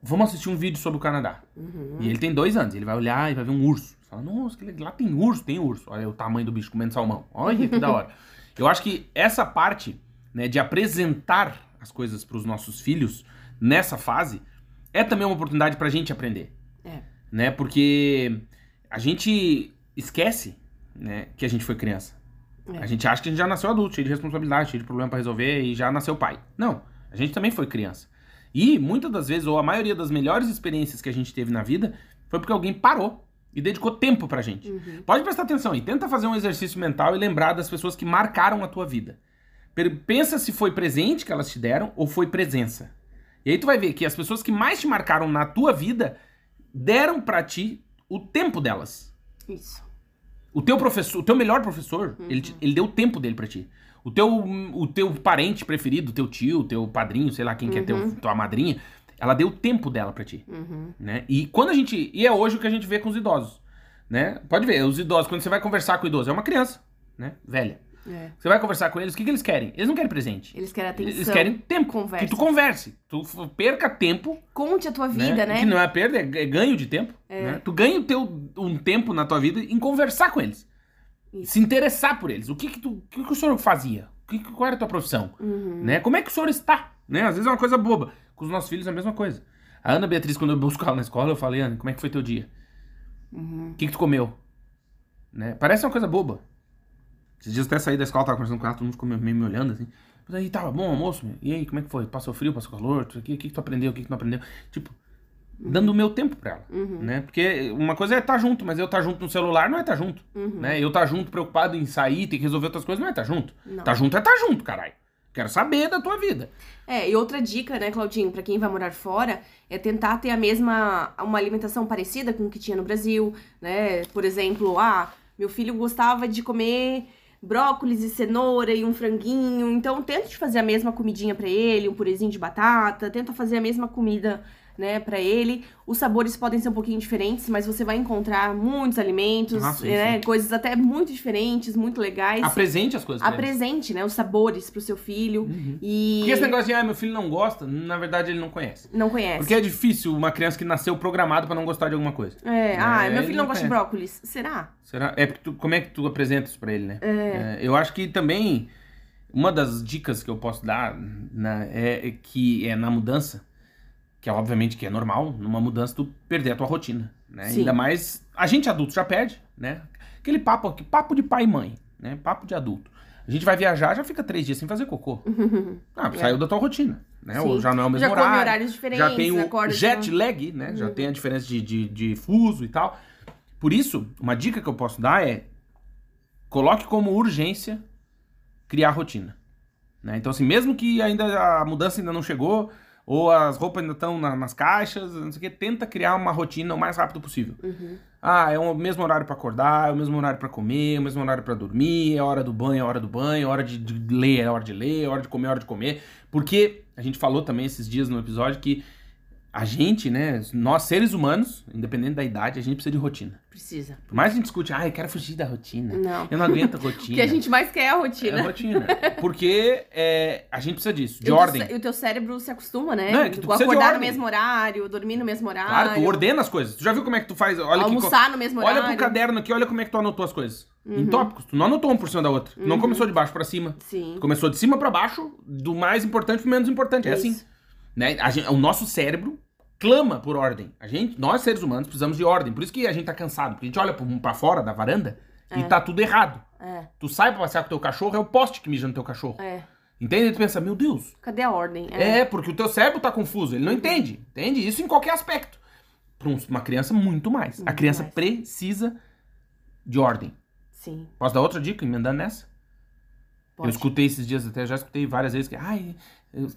Vamos assistir um vídeo sobre o Canadá. Uhum. E ele tem dois anos, ele vai olhar e vai ver um urso. Fala, nossa, que legal. lá tem urso, tem urso. Olha o tamanho do bicho comendo salmão. Olha que da hora. Eu acho que essa parte, né, de apresentar as coisas pros nossos filhos nessa fase é também uma oportunidade pra gente aprender. É. Né? Porque a gente esquece, né, que a gente foi criança. É. A gente acha que a gente já nasceu adulto, cheio de responsabilidade, cheio de problema pra resolver e já nasceu pai. Não, a gente também foi criança. E muitas das vezes, ou a maioria das melhores experiências que a gente teve na vida, foi porque alguém parou e dedicou tempo pra gente. Uhum. Pode prestar atenção aí, tenta fazer um exercício mental e lembrar das pessoas que marcaram a tua vida. Pensa se foi presente que elas te deram ou foi presença. E aí tu vai ver que as pessoas que mais te marcaram na tua vida deram pra ti o tempo delas. Isso. O teu professor, o teu melhor professor, ele, te- ele deu o tempo dele pra ti. O teu, o teu parente preferido, teu tio, teu padrinho, sei lá quem que é teu, tua madrinha, ela deu o tempo dela pra ti, Uhum. né? E quando a gente, e é hoje o que a gente vê com os idosos, né? Pode ver, os idosos, quando você vai conversar com o idoso, é uma criança, né? Velha. É. Você vai conversar com eles, o que, que eles querem? Eles não querem presente. Eles querem atenção. Eles querem tempo. conversa. Que tu converse. Tu perca tempo Conte a tua vida, né? Que não é perda, é é ganho de tempo. né? Tu ganha o teu, um tempo na tua vida em conversar com eles. Isso. Se interessar por eles. O que que, tu, o que que o senhor fazia? Que, qual era a tua profissão? Uhum. Né? Como é que o senhor está? Né? Às vezes é uma coisa boba. Com os nossos filhos é a mesma coisa. A Ana Beatriz, quando eu busco ela na escola, eu falei, Ana, como é que foi teu dia? Uhum. O que, que tu comeu? Né? Parece uma coisa boba. Esses dias até saí da escola, tava conversando com ela, todo mundo ficou meio me olhando assim. Mas aí, tava bom almoço? meu? E aí, como é que foi? Passou frio, passou calor? O que, que tu aprendeu? O que, que tu não aprendeu? Tipo, dando o meu tempo pra ela, Uhum. né? Porque uma coisa é estar junto, mas eu estar junto no celular não é estar junto, Uhum. né? Eu estar junto preocupado em sair, ter que resolver outras coisas não é estar junto. Não. Tá junto é estar junto, caralho. Quero saber da tua vida. É, e outra dica, né, Claudinho, pra quem vai morar fora, é tentar ter a mesma, uma alimentação parecida com o que tinha no Brasil, né? Por exemplo, ah, meu filho gostava de comer brócolis e cenoura e um franguinho, então tenta fazer a mesma comidinha pra ele, um purezinho de batata, tenta fazer a mesma comida, né, para ele. Os sabores podem ser um pouquinho diferentes, mas você vai encontrar muitos alimentos, Ah, sim, né, sim. coisas até muito diferentes, muito legais. Apresente as coisas. Apresente, né, os sabores pro seu filho Uhum. e Porque esse negócio de, ah, meu filho não gosta, na verdade ele não conhece. não conhece. Porque é difícil uma criança que nasceu programada pra não gostar de alguma coisa. É, ah, É, meu ele filho não não gosta de conhece. brócolis. Será? Será? É porque tu, como é que tu apresenta isso pra ele, né? É, eu acho que também uma das dicas que eu posso dar né, é, é que é na mudança, que é obviamente que é normal, numa mudança tu perder a tua rotina, né? Sim. Ainda mais a gente adulto já perde, né? Aquele papo aqui, papo de pai e mãe, né? Papo de adulto. A gente vai viajar, já fica três dias sem fazer cocô. Ah, saiu da tua rotina, né? Ou Sim. já não é o mesmo Já horário. horários diferentes, já tem o jet uma- lag, né? Já tem a diferença de, de, de fuso e tal. Por isso, uma dica que eu posso dar é coloque como urgência criar rotina. né? Então, assim, mesmo que ainda a mudança ainda não chegou, ou as roupas ainda estão na- nas caixas, não sei o que, tenta criar uma rotina o mais rápido possível. Uhum. Ah, é o mesmo horário pra acordar, é o mesmo horário pra comer, é o mesmo horário pra dormir, é hora do banho, é hora do banho, é hora de, de ler, é hora de ler, é hora de comer, é hora de comer. Porque a gente falou também esses dias no episódio que a gente, né, nós seres humanos, independente da idade, a gente precisa de rotina. Precisa. Por mais que a gente discute, ah, eu quero fugir da rotina. Não. Eu não aguento a O rotina. que a gente mais quer é a É rotina. rotina. Porque é, a gente precisa disso, de E o ordem. cé- E o teu cérebro se acostuma, né? Não, é que tu Tu acordar no mesmo horário, dormir no mesmo horário. Claro, tu ordena as coisas. Tu já viu como é que tu faz? Olha que almoçar no mesmo horário. Olha pro caderno aqui, olha como é que tu anotou as coisas. Em Uhum. tópicos. Tu não anotou uma por cima da outra. Tu não começou de baixo pra cima. Sim. Tu começou de cima pra baixo, do mais importante pro menos importante. É Isso. assim. Né? A gente- o nosso cérebro clama por ordem. A gente, nós seres humanos precisamos de ordem. Por isso que a gente tá cansado. Porque a gente olha pra fora da varanda e tá tudo errado. É, Tu sai pra passear com teu cachorro, é o poste que mija no teu cachorro. é. Entende? E tu pensa, meu Deus. Cadê a ordem? É. porque o teu cérebro tá confuso. Ele não entende. Entende? Isso em qualquer aspecto. Pra um- uma criança, muito mais. a Muito criança mais. precisa de ordem. Sim. Posso dar outra dica, emendando nessa? Pode. Eu escutei esses dias até, já escutei várias vezes que, ai,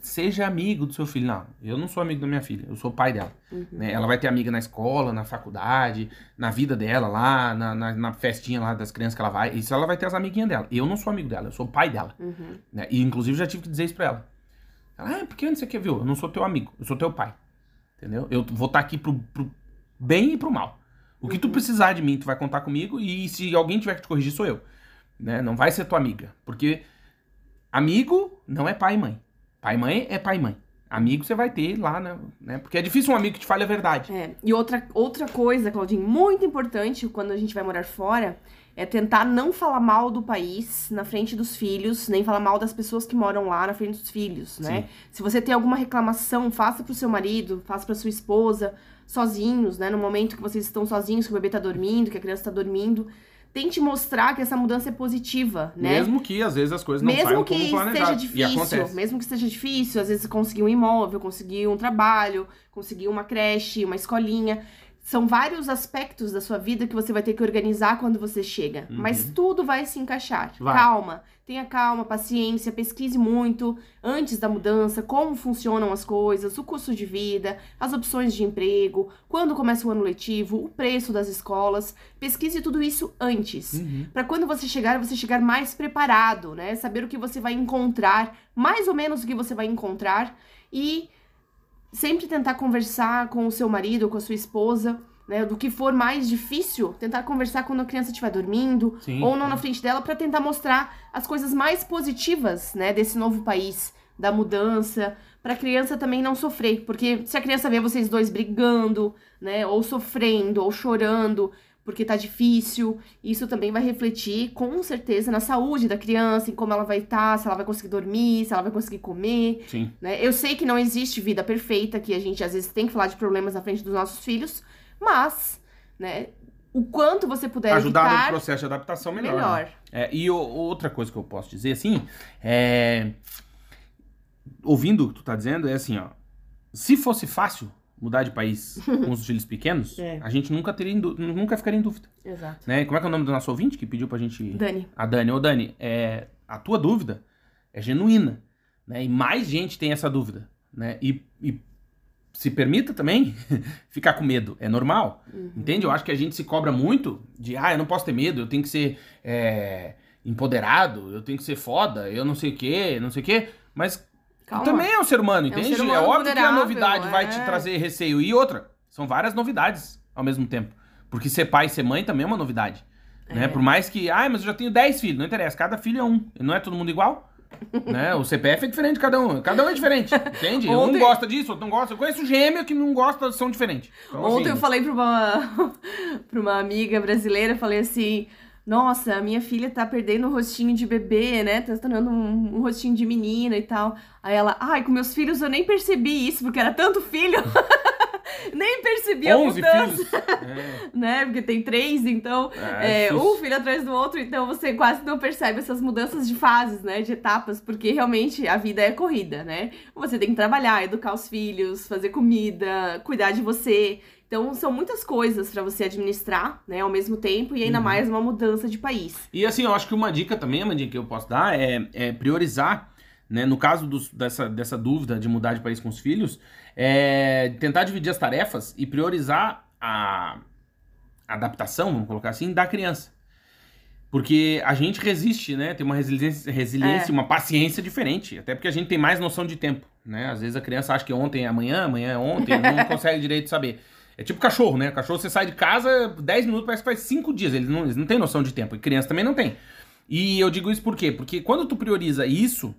seja amigo do seu filho. Não, eu não sou amigo da minha filha, eu sou pai dela. né? Ela vai ter amiga na escola, na faculdade, na vida dela lá, na, na, na festinha lá das crianças que ela vai. Isso ela vai ter as amiguinhas dela. Eu não sou amigo dela, eu sou pai dela. Uhum. né? E inclusive já tive que dizer isso pra ela. Ela, ah, por que não sei o que, viu? Eu não sou teu amigo, eu sou teu pai. Entendeu? Eu vou estar aqui pro, pro bem e pro mal. O que tu precisar de mim, tu vai contar comigo, e se alguém tiver que te corrigir, sou eu. Né? Não vai ser tua amiga. Porque amigo não é pai e mãe. Pai e mãe é pai e mãe. Amigo você vai ter lá, né? né? Porque é difícil um amigo que te fale a verdade. É, e outra, outra coisa, Claudinho, muito importante quando a gente vai morar fora é tentar não falar mal do país na frente dos filhos, nem falar mal das pessoas que moram lá na frente dos filhos, né? Sim. Se você tem alguma reclamação, faça pro seu marido, faça pra sua esposa, sozinhos, né? No momento que vocês estão sozinhos, que o bebê tá dormindo, que a criança tá dormindo. Tente mostrar que essa mudança é positiva, né? Mesmo que às vezes as coisas não mesmo saiam que como planejado. seja E difícil, mesmo que seja difícil, às vezes conseguir um imóvel, conseguir um trabalho, conseguir uma creche, uma escolinha. São vários aspectos da sua vida que você vai ter que organizar quando você chega. Mas tudo vai se encaixar. Vai. Calma, tenha calma, paciência, pesquise muito antes da mudança, como funcionam as coisas, o custo de vida, as opções de emprego, quando começa o ano letivo, o preço das escolas. Pesquise tudo isso antes. Uhum. Pra quando você chegar, você chegar mais preparado, né? Saber o que você vai encontrar, mais ou menos o que você vai encontrar e sempre tentar conversar com o seu marido ou com a sua esposa, né? Do que for mais difícil, tentar conversar quando a criança estiver dormindo Sim. ou não na frente dela pra tentar mostrar as coisas mais positivas, né, desse novo país, da mudança, pra criança também não sofrer, porque se a criança vê vocês dois brigando, né, ou sofrendo, ou chorando, porque tá difícil, isso também vai refletir com certeza na saúde da criança, em como ela vai estar, se ela vai conseguir dormir, se ela vai conseguir comer, Sim. né? Eu sei que não existe vida perfeita, que a gente às vezes tem que falar de problemas na frente dos nossos filhos, mas, né, o quanto você puder Ajudar no evitar, processo de adaptação melhor. melhor. né? É, e o- outra coisa que eu posso dizer, assim, é. Ouvindo o que tu tá dizendo, é assim, ó. Se fosse fácil mudar de país com os filhos pequenos, É. a gente nunca teria nunca ficaria em dúvida. Exato. Né? Como é que é o nome do nosso ouvinte que pediu pra gente. Dani, A Dani. Ô, Dani, é, a tua dúvida é genuína. Né? E mais gente tem essa dúvida. Né? E, e se permita também ficar com medo. É normal. Entende? Eu acho que a gente se cobra muito de, ah, eu não posso ter medo, eu tenho que ser é, empoderado, eu tenho que ser foda, eu não sei o quê, não sei o quê. Mas Calma. também é um ser humano, É um entende? É, humano óbvio que a novidade vai é. te trazer receio. E outra, são várias novidades ao mesmo tempo. Porque ser pai e ser mãe também é uma novidade. Né? Por mais que, ah, mas eu já tenho 10 filhos, não interessa, cada filho é um. Não é todo mundo igual? né? O CPF é diferente de cada um. Cada um é diferente, entende? Um Ontem- gosta disso, outro não gosta. Eu conheço gêmeo que não gosta, são diferentes. Então, Ontem assim, eu falei pra uma, pra uma amiga brasileira, falei assim, nossa, a minha filha tá perdendo o rostinho de bebê, né? Tá se tornando um, um rostinho de menina e tal. Aí ela, ai, com meus filhos eu nem percebi isso, porque era tanto filho. nem percebi a 11 mudança. É. né? Porque tem três, então É, é, difícil. um filho atrás do outro, então você quase não percebe essas mudanças de fases, né? De etapas, porque realmente a vida é corrida, né? Você tem que trabalhar, educar os filhos, fazer comida, cuidar de você. Então são muitas coisas pra você administrar, né, ao mesmo tempo, e ainda Uhum. mais uma mudança de país. E assim, eu acho que uma dica também, uma dica que eu posso dar é, é priorizar, né? No caso dos- dessa, dessa dúvida de mudar de país com os filhos, é tentar dividir as tarefas e priorizar a adaptação, vamos colocar assim, da criança. Porque a gente resiste, né? Tem uma resiliência, resiliência É. uma paciência diferente. Até porque a gente tem mais noção de tempo, né? Às vezes a criança acha que ontem é amanhã, amanhã é ontem, não consegue direito saber. É tipo cachorro, né? Cachorro, você sai de casa, 10 minutos, parece que faz 5 dias. Eles não, eles não têm noção de tempo. E criança também não tem. E eu digo isso por quê? Porque quando tu prioriza isso,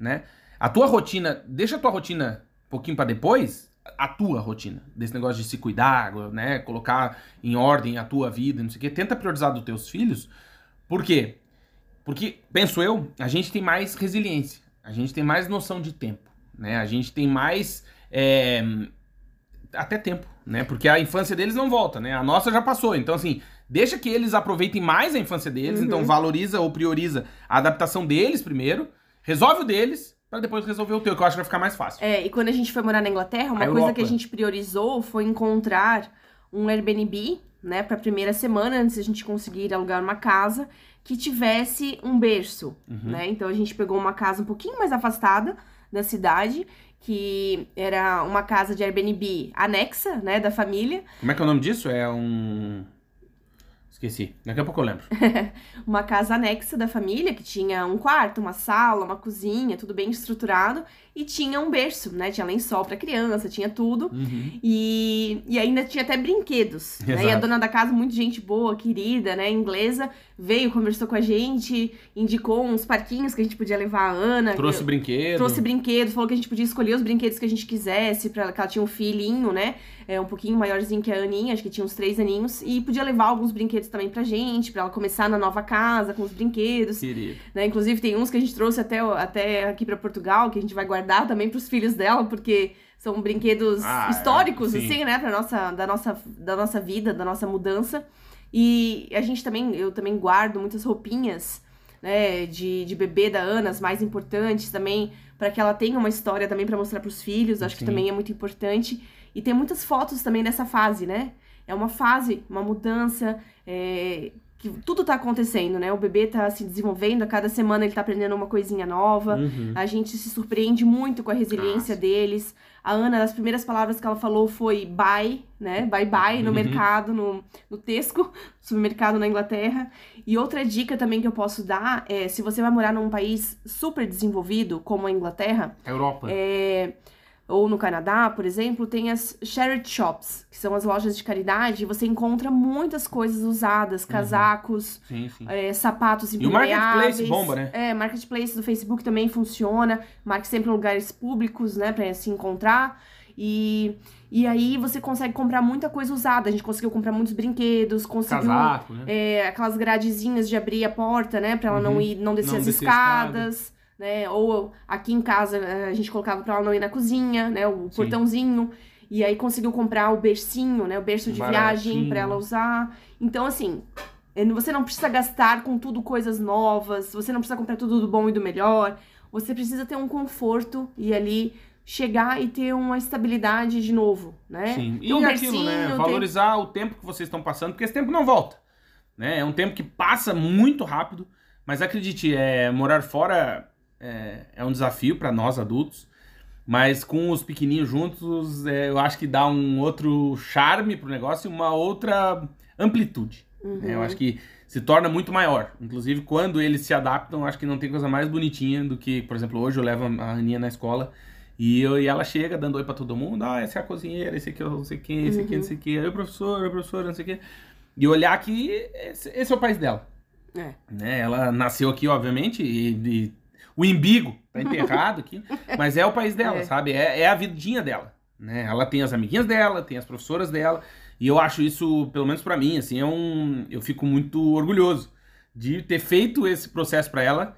né? A tua rotina, deixa a tua rotina um pouquinho pra depois, a tua rotina, desse negócio de se cuidar, né? Colocar em ordem a tua vida, não sei o quê. Tenta priorizar dos teus filhos. Por quê? Porque, penso eu, a gente tem mais resiliência. A gente tem mais noção de tempo, né? A gente tem mais... é, até tempo, né? Porque a infância deles não volta, né? A nossa já passou. Então, assim, deixa que eles aproveitem mais a infância deles. Uhum. Então, valoriza ou prioriza a adaptação deles primeiro. Resolve o deles, pra depois resolver o teu, que eu acho que vai ficar mais fácil. É, e quando a gente foi morar na Inglaterra, uma A coisa Europa. que a gente priorizou foi encontrar um Airbnb, né, pra primeira semana, antes da gente conseguir alugar uma casa que tivesse um berço, Uhum. né? Então a gente pegou uma casa um pouquinho mais afastada, da cidade, que era uma casa de Airbnb anexa, né, da família. Como é que é o nome disso? É um. Esqueci. Daqui a pouco eu lembro. uma casa anexa da família, que tinha um quarto, uma sala, uma cozinha, tudo bem estruturado. E tinha um berço, né? Tinha lençol pra criança, tinha tudo. Uhum. E, e ainda tinha até brinquedos. Né? E a dona da casa, muito gente boa, querida, né? Inglesa, veio, conversou com a gente, indicou uns parquinhos que a gente podia levar a Ana. Trouxe brinquedo. Trouxe brinquedos, falou que a gente podia escolher os brinquedos que a gente quisesse, pra, que ela tinha um filhinho, né? É, um pouquinho maiorzinho que a Aninha, acho que tinha uns três aninhos. E podia levar alguns brinquedos também pra gente, pra ela começar na nova casa com os brinquedos. Querido. Né? Inclusive, tem uns que a gente trouxe até, até aqui pra Portugal, que a gente vai guardar também pros filhos dela, porque são brinquedos Ah, históricos, sim. assim, né? Pra nossa, da, nossa, da nossa vida, da nossa mudança. E a gente também, eu também guardo muitas roupinhas, né, de, de bebê da Ana, as mais importantes também, para que ela tenha uma história também para mostrar pros filhos, acho que Sim. também é muito importante. E tem muitas fotos também dessa fase, né? É uma fase, uma mudança, é, que tudo tá acontecendo, né? O bebê tá se desenvolvendo, a cada semana ele tá aprendendo uma coisinha nova. Uhum. A gente se surpreende muito com a resiliência Nossa. deles. A Ana, as primeiras palavras que ela falou foi bye, né? Bye bye no Uhum. mercado, no, no Tesco, supermercado na Inglaterra. E outra dica também que eu posso dar é: se você vai morar num país super desenvolvido, como a Inglaterra, Europa. é, ou no Canadá, por exemplo, tem as charity shops, que são as lojas de caridade, e você encontra muitas coisas usadas, casacos, Sim, sim. é, sapatos Uhum. E o. Marketplace bomba, né? É, Marketplace do Facebook também funciona. Marque sempre em lugares públicos, né, pra se encontrar. E, e aí você consegue comprar muita coisa usada. A gente conseguiu comprar muitos brinquedos, conseguiu Casaco, né? é, aquelas gradezinhas de abrir a porta, né, pra ela não Uhum. ir, não descer Não as descer escadas, né? Ou aqui em casa eh, a gente colocava pra ela não ir na cozinha, né, o Sim. portãozinho. E aí conseguiu comprar o bercinho, né, o berço de viagem Baratinho. pra ela usar. Então assim, é, você não precisa gastar com tudo coisas novas, você não precisa comprar tudo do bom e do melhor. Você precisa ter um conforto e ali chegar e ter uma estabilidade de novo, né? Sim. E um aquilo, né? Valorizar o tempo que vocês estão passando, porque esse tempo não volta. Né? É um tempo que passa muito rápido, mas acredite, é, morar fora é, é um desafio para nós adultos, mas com os pequenininhos juntos, é, eu acho que dá um outro charme pro negócio e uma outra amplitude. Uhum. né? Eu acho que se torna muito maior. Inclusive, quando eles se adaptam, acho que não tem coisa mais bonitinha do que, por exemplo, hoje eu levo a Aninha na escola e, eu, e ela chega dando oi pra todo mundo. Ah, essa é a cozinheira, esse aqui é não sei o que, esse aqui é não sei o que. Aí o professor, o professor, não sei o que. E olhar que esse, esse é o país dela. É. Né? Ela nasceu aqui, obviamente, e, e o imbigo tá enterrado aqui, mas é o país dela, É. sabe? É, é a vidinha dela. Né? Ela tem as amiguinhas dela, tem as professoras dela, e eu acho isso, pelo menos pra mim, assim, é um. Eu fico muito orgulhoso de ter feito esse processo pra ela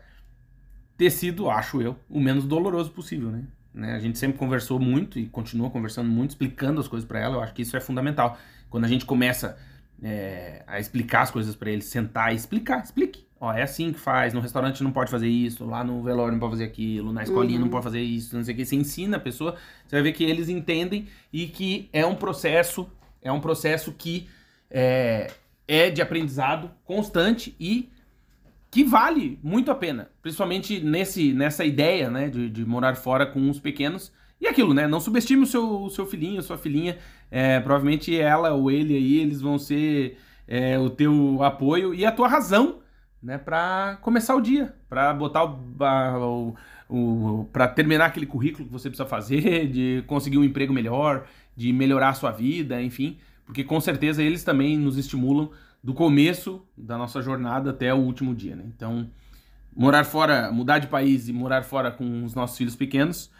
ter sido, acho eu, o menos doloroso possível, né? Né? A gente sempre conversou muito e continua conversando muito, explicando as coisas pra ela. Eu acho que isso é fundamental. Quando a gente começa é, a explicar as coisas pra eles, sentar e explicar, explique. Ó, é assim que faz, no restaurante não pode fazer isso, lá no velório não pode fazer aquilo, na escolinha Uhum. não pode fazer isso, não sei o que. Você ensina a pessoa, você vai ver que eles entendem e que é um processo, é um processo que é, é de aprendizado constante e que vale muito a pena, principalmente nesse, nessa ideia, né, de, de morar fora com os pequenos. E aquilo, né, não subestime o seu, o seu filhinho, sua filhinha, é, provavelmente ela ou ele aí, eles vão ser é, o teu apoio e a tua razão, né, para começar o dia, para botar o, a- o, o para terminar aquele currículo que você precisa fazer, de conseguir um emprego melhor, de melhorar a sua vida, enfim, porque com certeza eles também nos estimulam do começo da nossa jornada até o último dia, né? Então, morar fora, mudar de país e morar fora com os nossos filhos pequenos,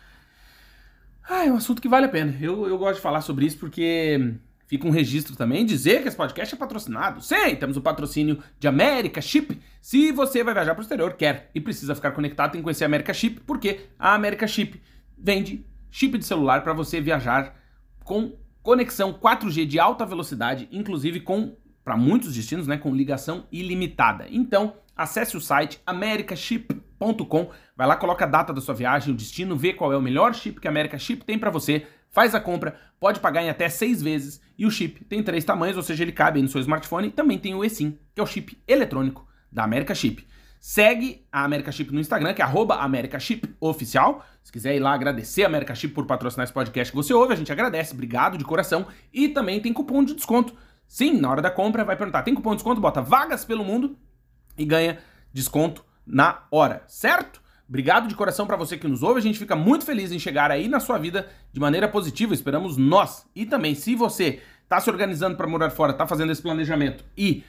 ah, é um assunto que vale a pena. Eu, eu gosto de falar sobre isso porque fica um registro também, dizer que esse podcast é patrocinado. Sim, temos o patrocínio de América Chip. Se você vai viajar para o exterior, quer e precisa ficar conectado, tem que conhecer a América Chip, porque a América Chip vende chip de celular para você viajar com conexão 4G de alta velocidade, inclusive com para muitos destinos, né, com ligação ilimitada. Então, acesse o site americaship.com, vai lá, coloca a data da sua viagem, o destino, vê qual é o melhor chip que a America Chip tem para você, faz a compra, pode pagar em até seis vezes e o chip tem três tamanhos, ou seja, ele cabe no seu smartphone. E também tem o eSIM, que é o chip eletrônico da America Chip. Segue a America Chip no Instagram, que é arroba Oficial. Se quiser ir lá agradecer a America Chip por patrocinar esse podcast que você ouve, a gente agradece. Obrigado de coração. E também tem cupom de desconto. Sim, na hora da compra vai perguntar, tem cupom de desconto? Bota vagas pelo mundo e ganha desconto na hora, certo? Obrigado de coração para você que nos ouve. A gente fica muito feliz em chegar aí na sua vida de maneira positiva. Esperamos nós. E também, se você está se organizando para morar fora, está fazendo esse planejamento e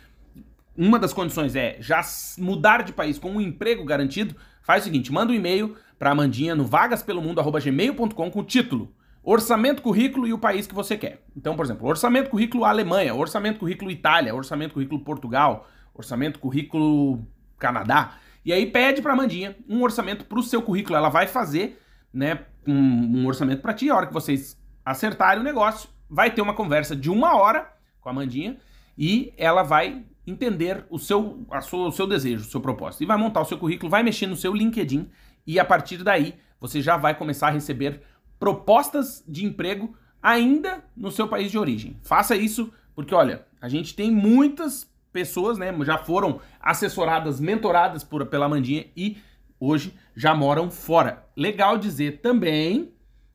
uma das condições é já mudar de país com um emprego garantido, faz o seguinte, manda um e-mail para Amandinha no vagaspelomundo@gmail.com com o título Orçamento, currículo e o país que você quer. Então, por exemplo, orçamento, currículo Alemanha, orçamento, currículo Itália, orçamento, currículo Portugal, orçamento, currículo Canadá. E aí pede para a Mandinha um orçamento para o seu currículo. Ela vai fazer, né, um, um orçamento para ti. A hora que vocês acertarem o negócio, vai ter uma conversa de uma hora com a Mandinha e ela vai entender o seu, a sua, o seu desejo, o seu propósito. E vai montar o seu currículo, vai mexer no seu LinkedIn e a partir daí você já vai começar a receber propostas de emprego ainda no seu país de origem. Faça isso porque, olha, a gente tem muitas pessoas, né, já foram assessoradas, mentoradas por, pela Mandinha e hoje já moram fora. Legal dizer também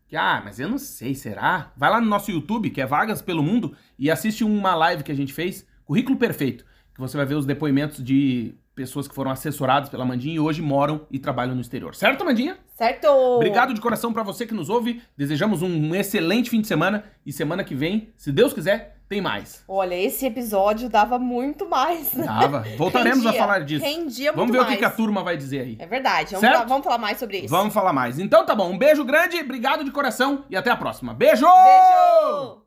que, ah, mas eu não sei, será? Vai lá no nosso YouTube, que é Vagas pelo Mundo, e assiste uma live que a gente fez, Currículo Perfeito, que você vai ver os depoimentos de pessoas que foram assessoradas pela Mandinha e hoje moram e trabalham no exterior. Certo, Mandinha? Certo! Obrigado de coração para você que nos ouve. Desejamos um excelente fim de semana e semana que vem, se Deus quiser, tem mais. Olha, esse episódio dava muito mais. Dava. Voltaremos Rendia. a falar disso. Rendia muito Vamos ver mais. o que, a turma vai dizer aí. É verdade. Vamos, falar, vamos falar mais sobre isso. Vamos falar mais. Então tá bom. Um beijo grande, obrigado de coração e até a próxima. Beijo! Beijo!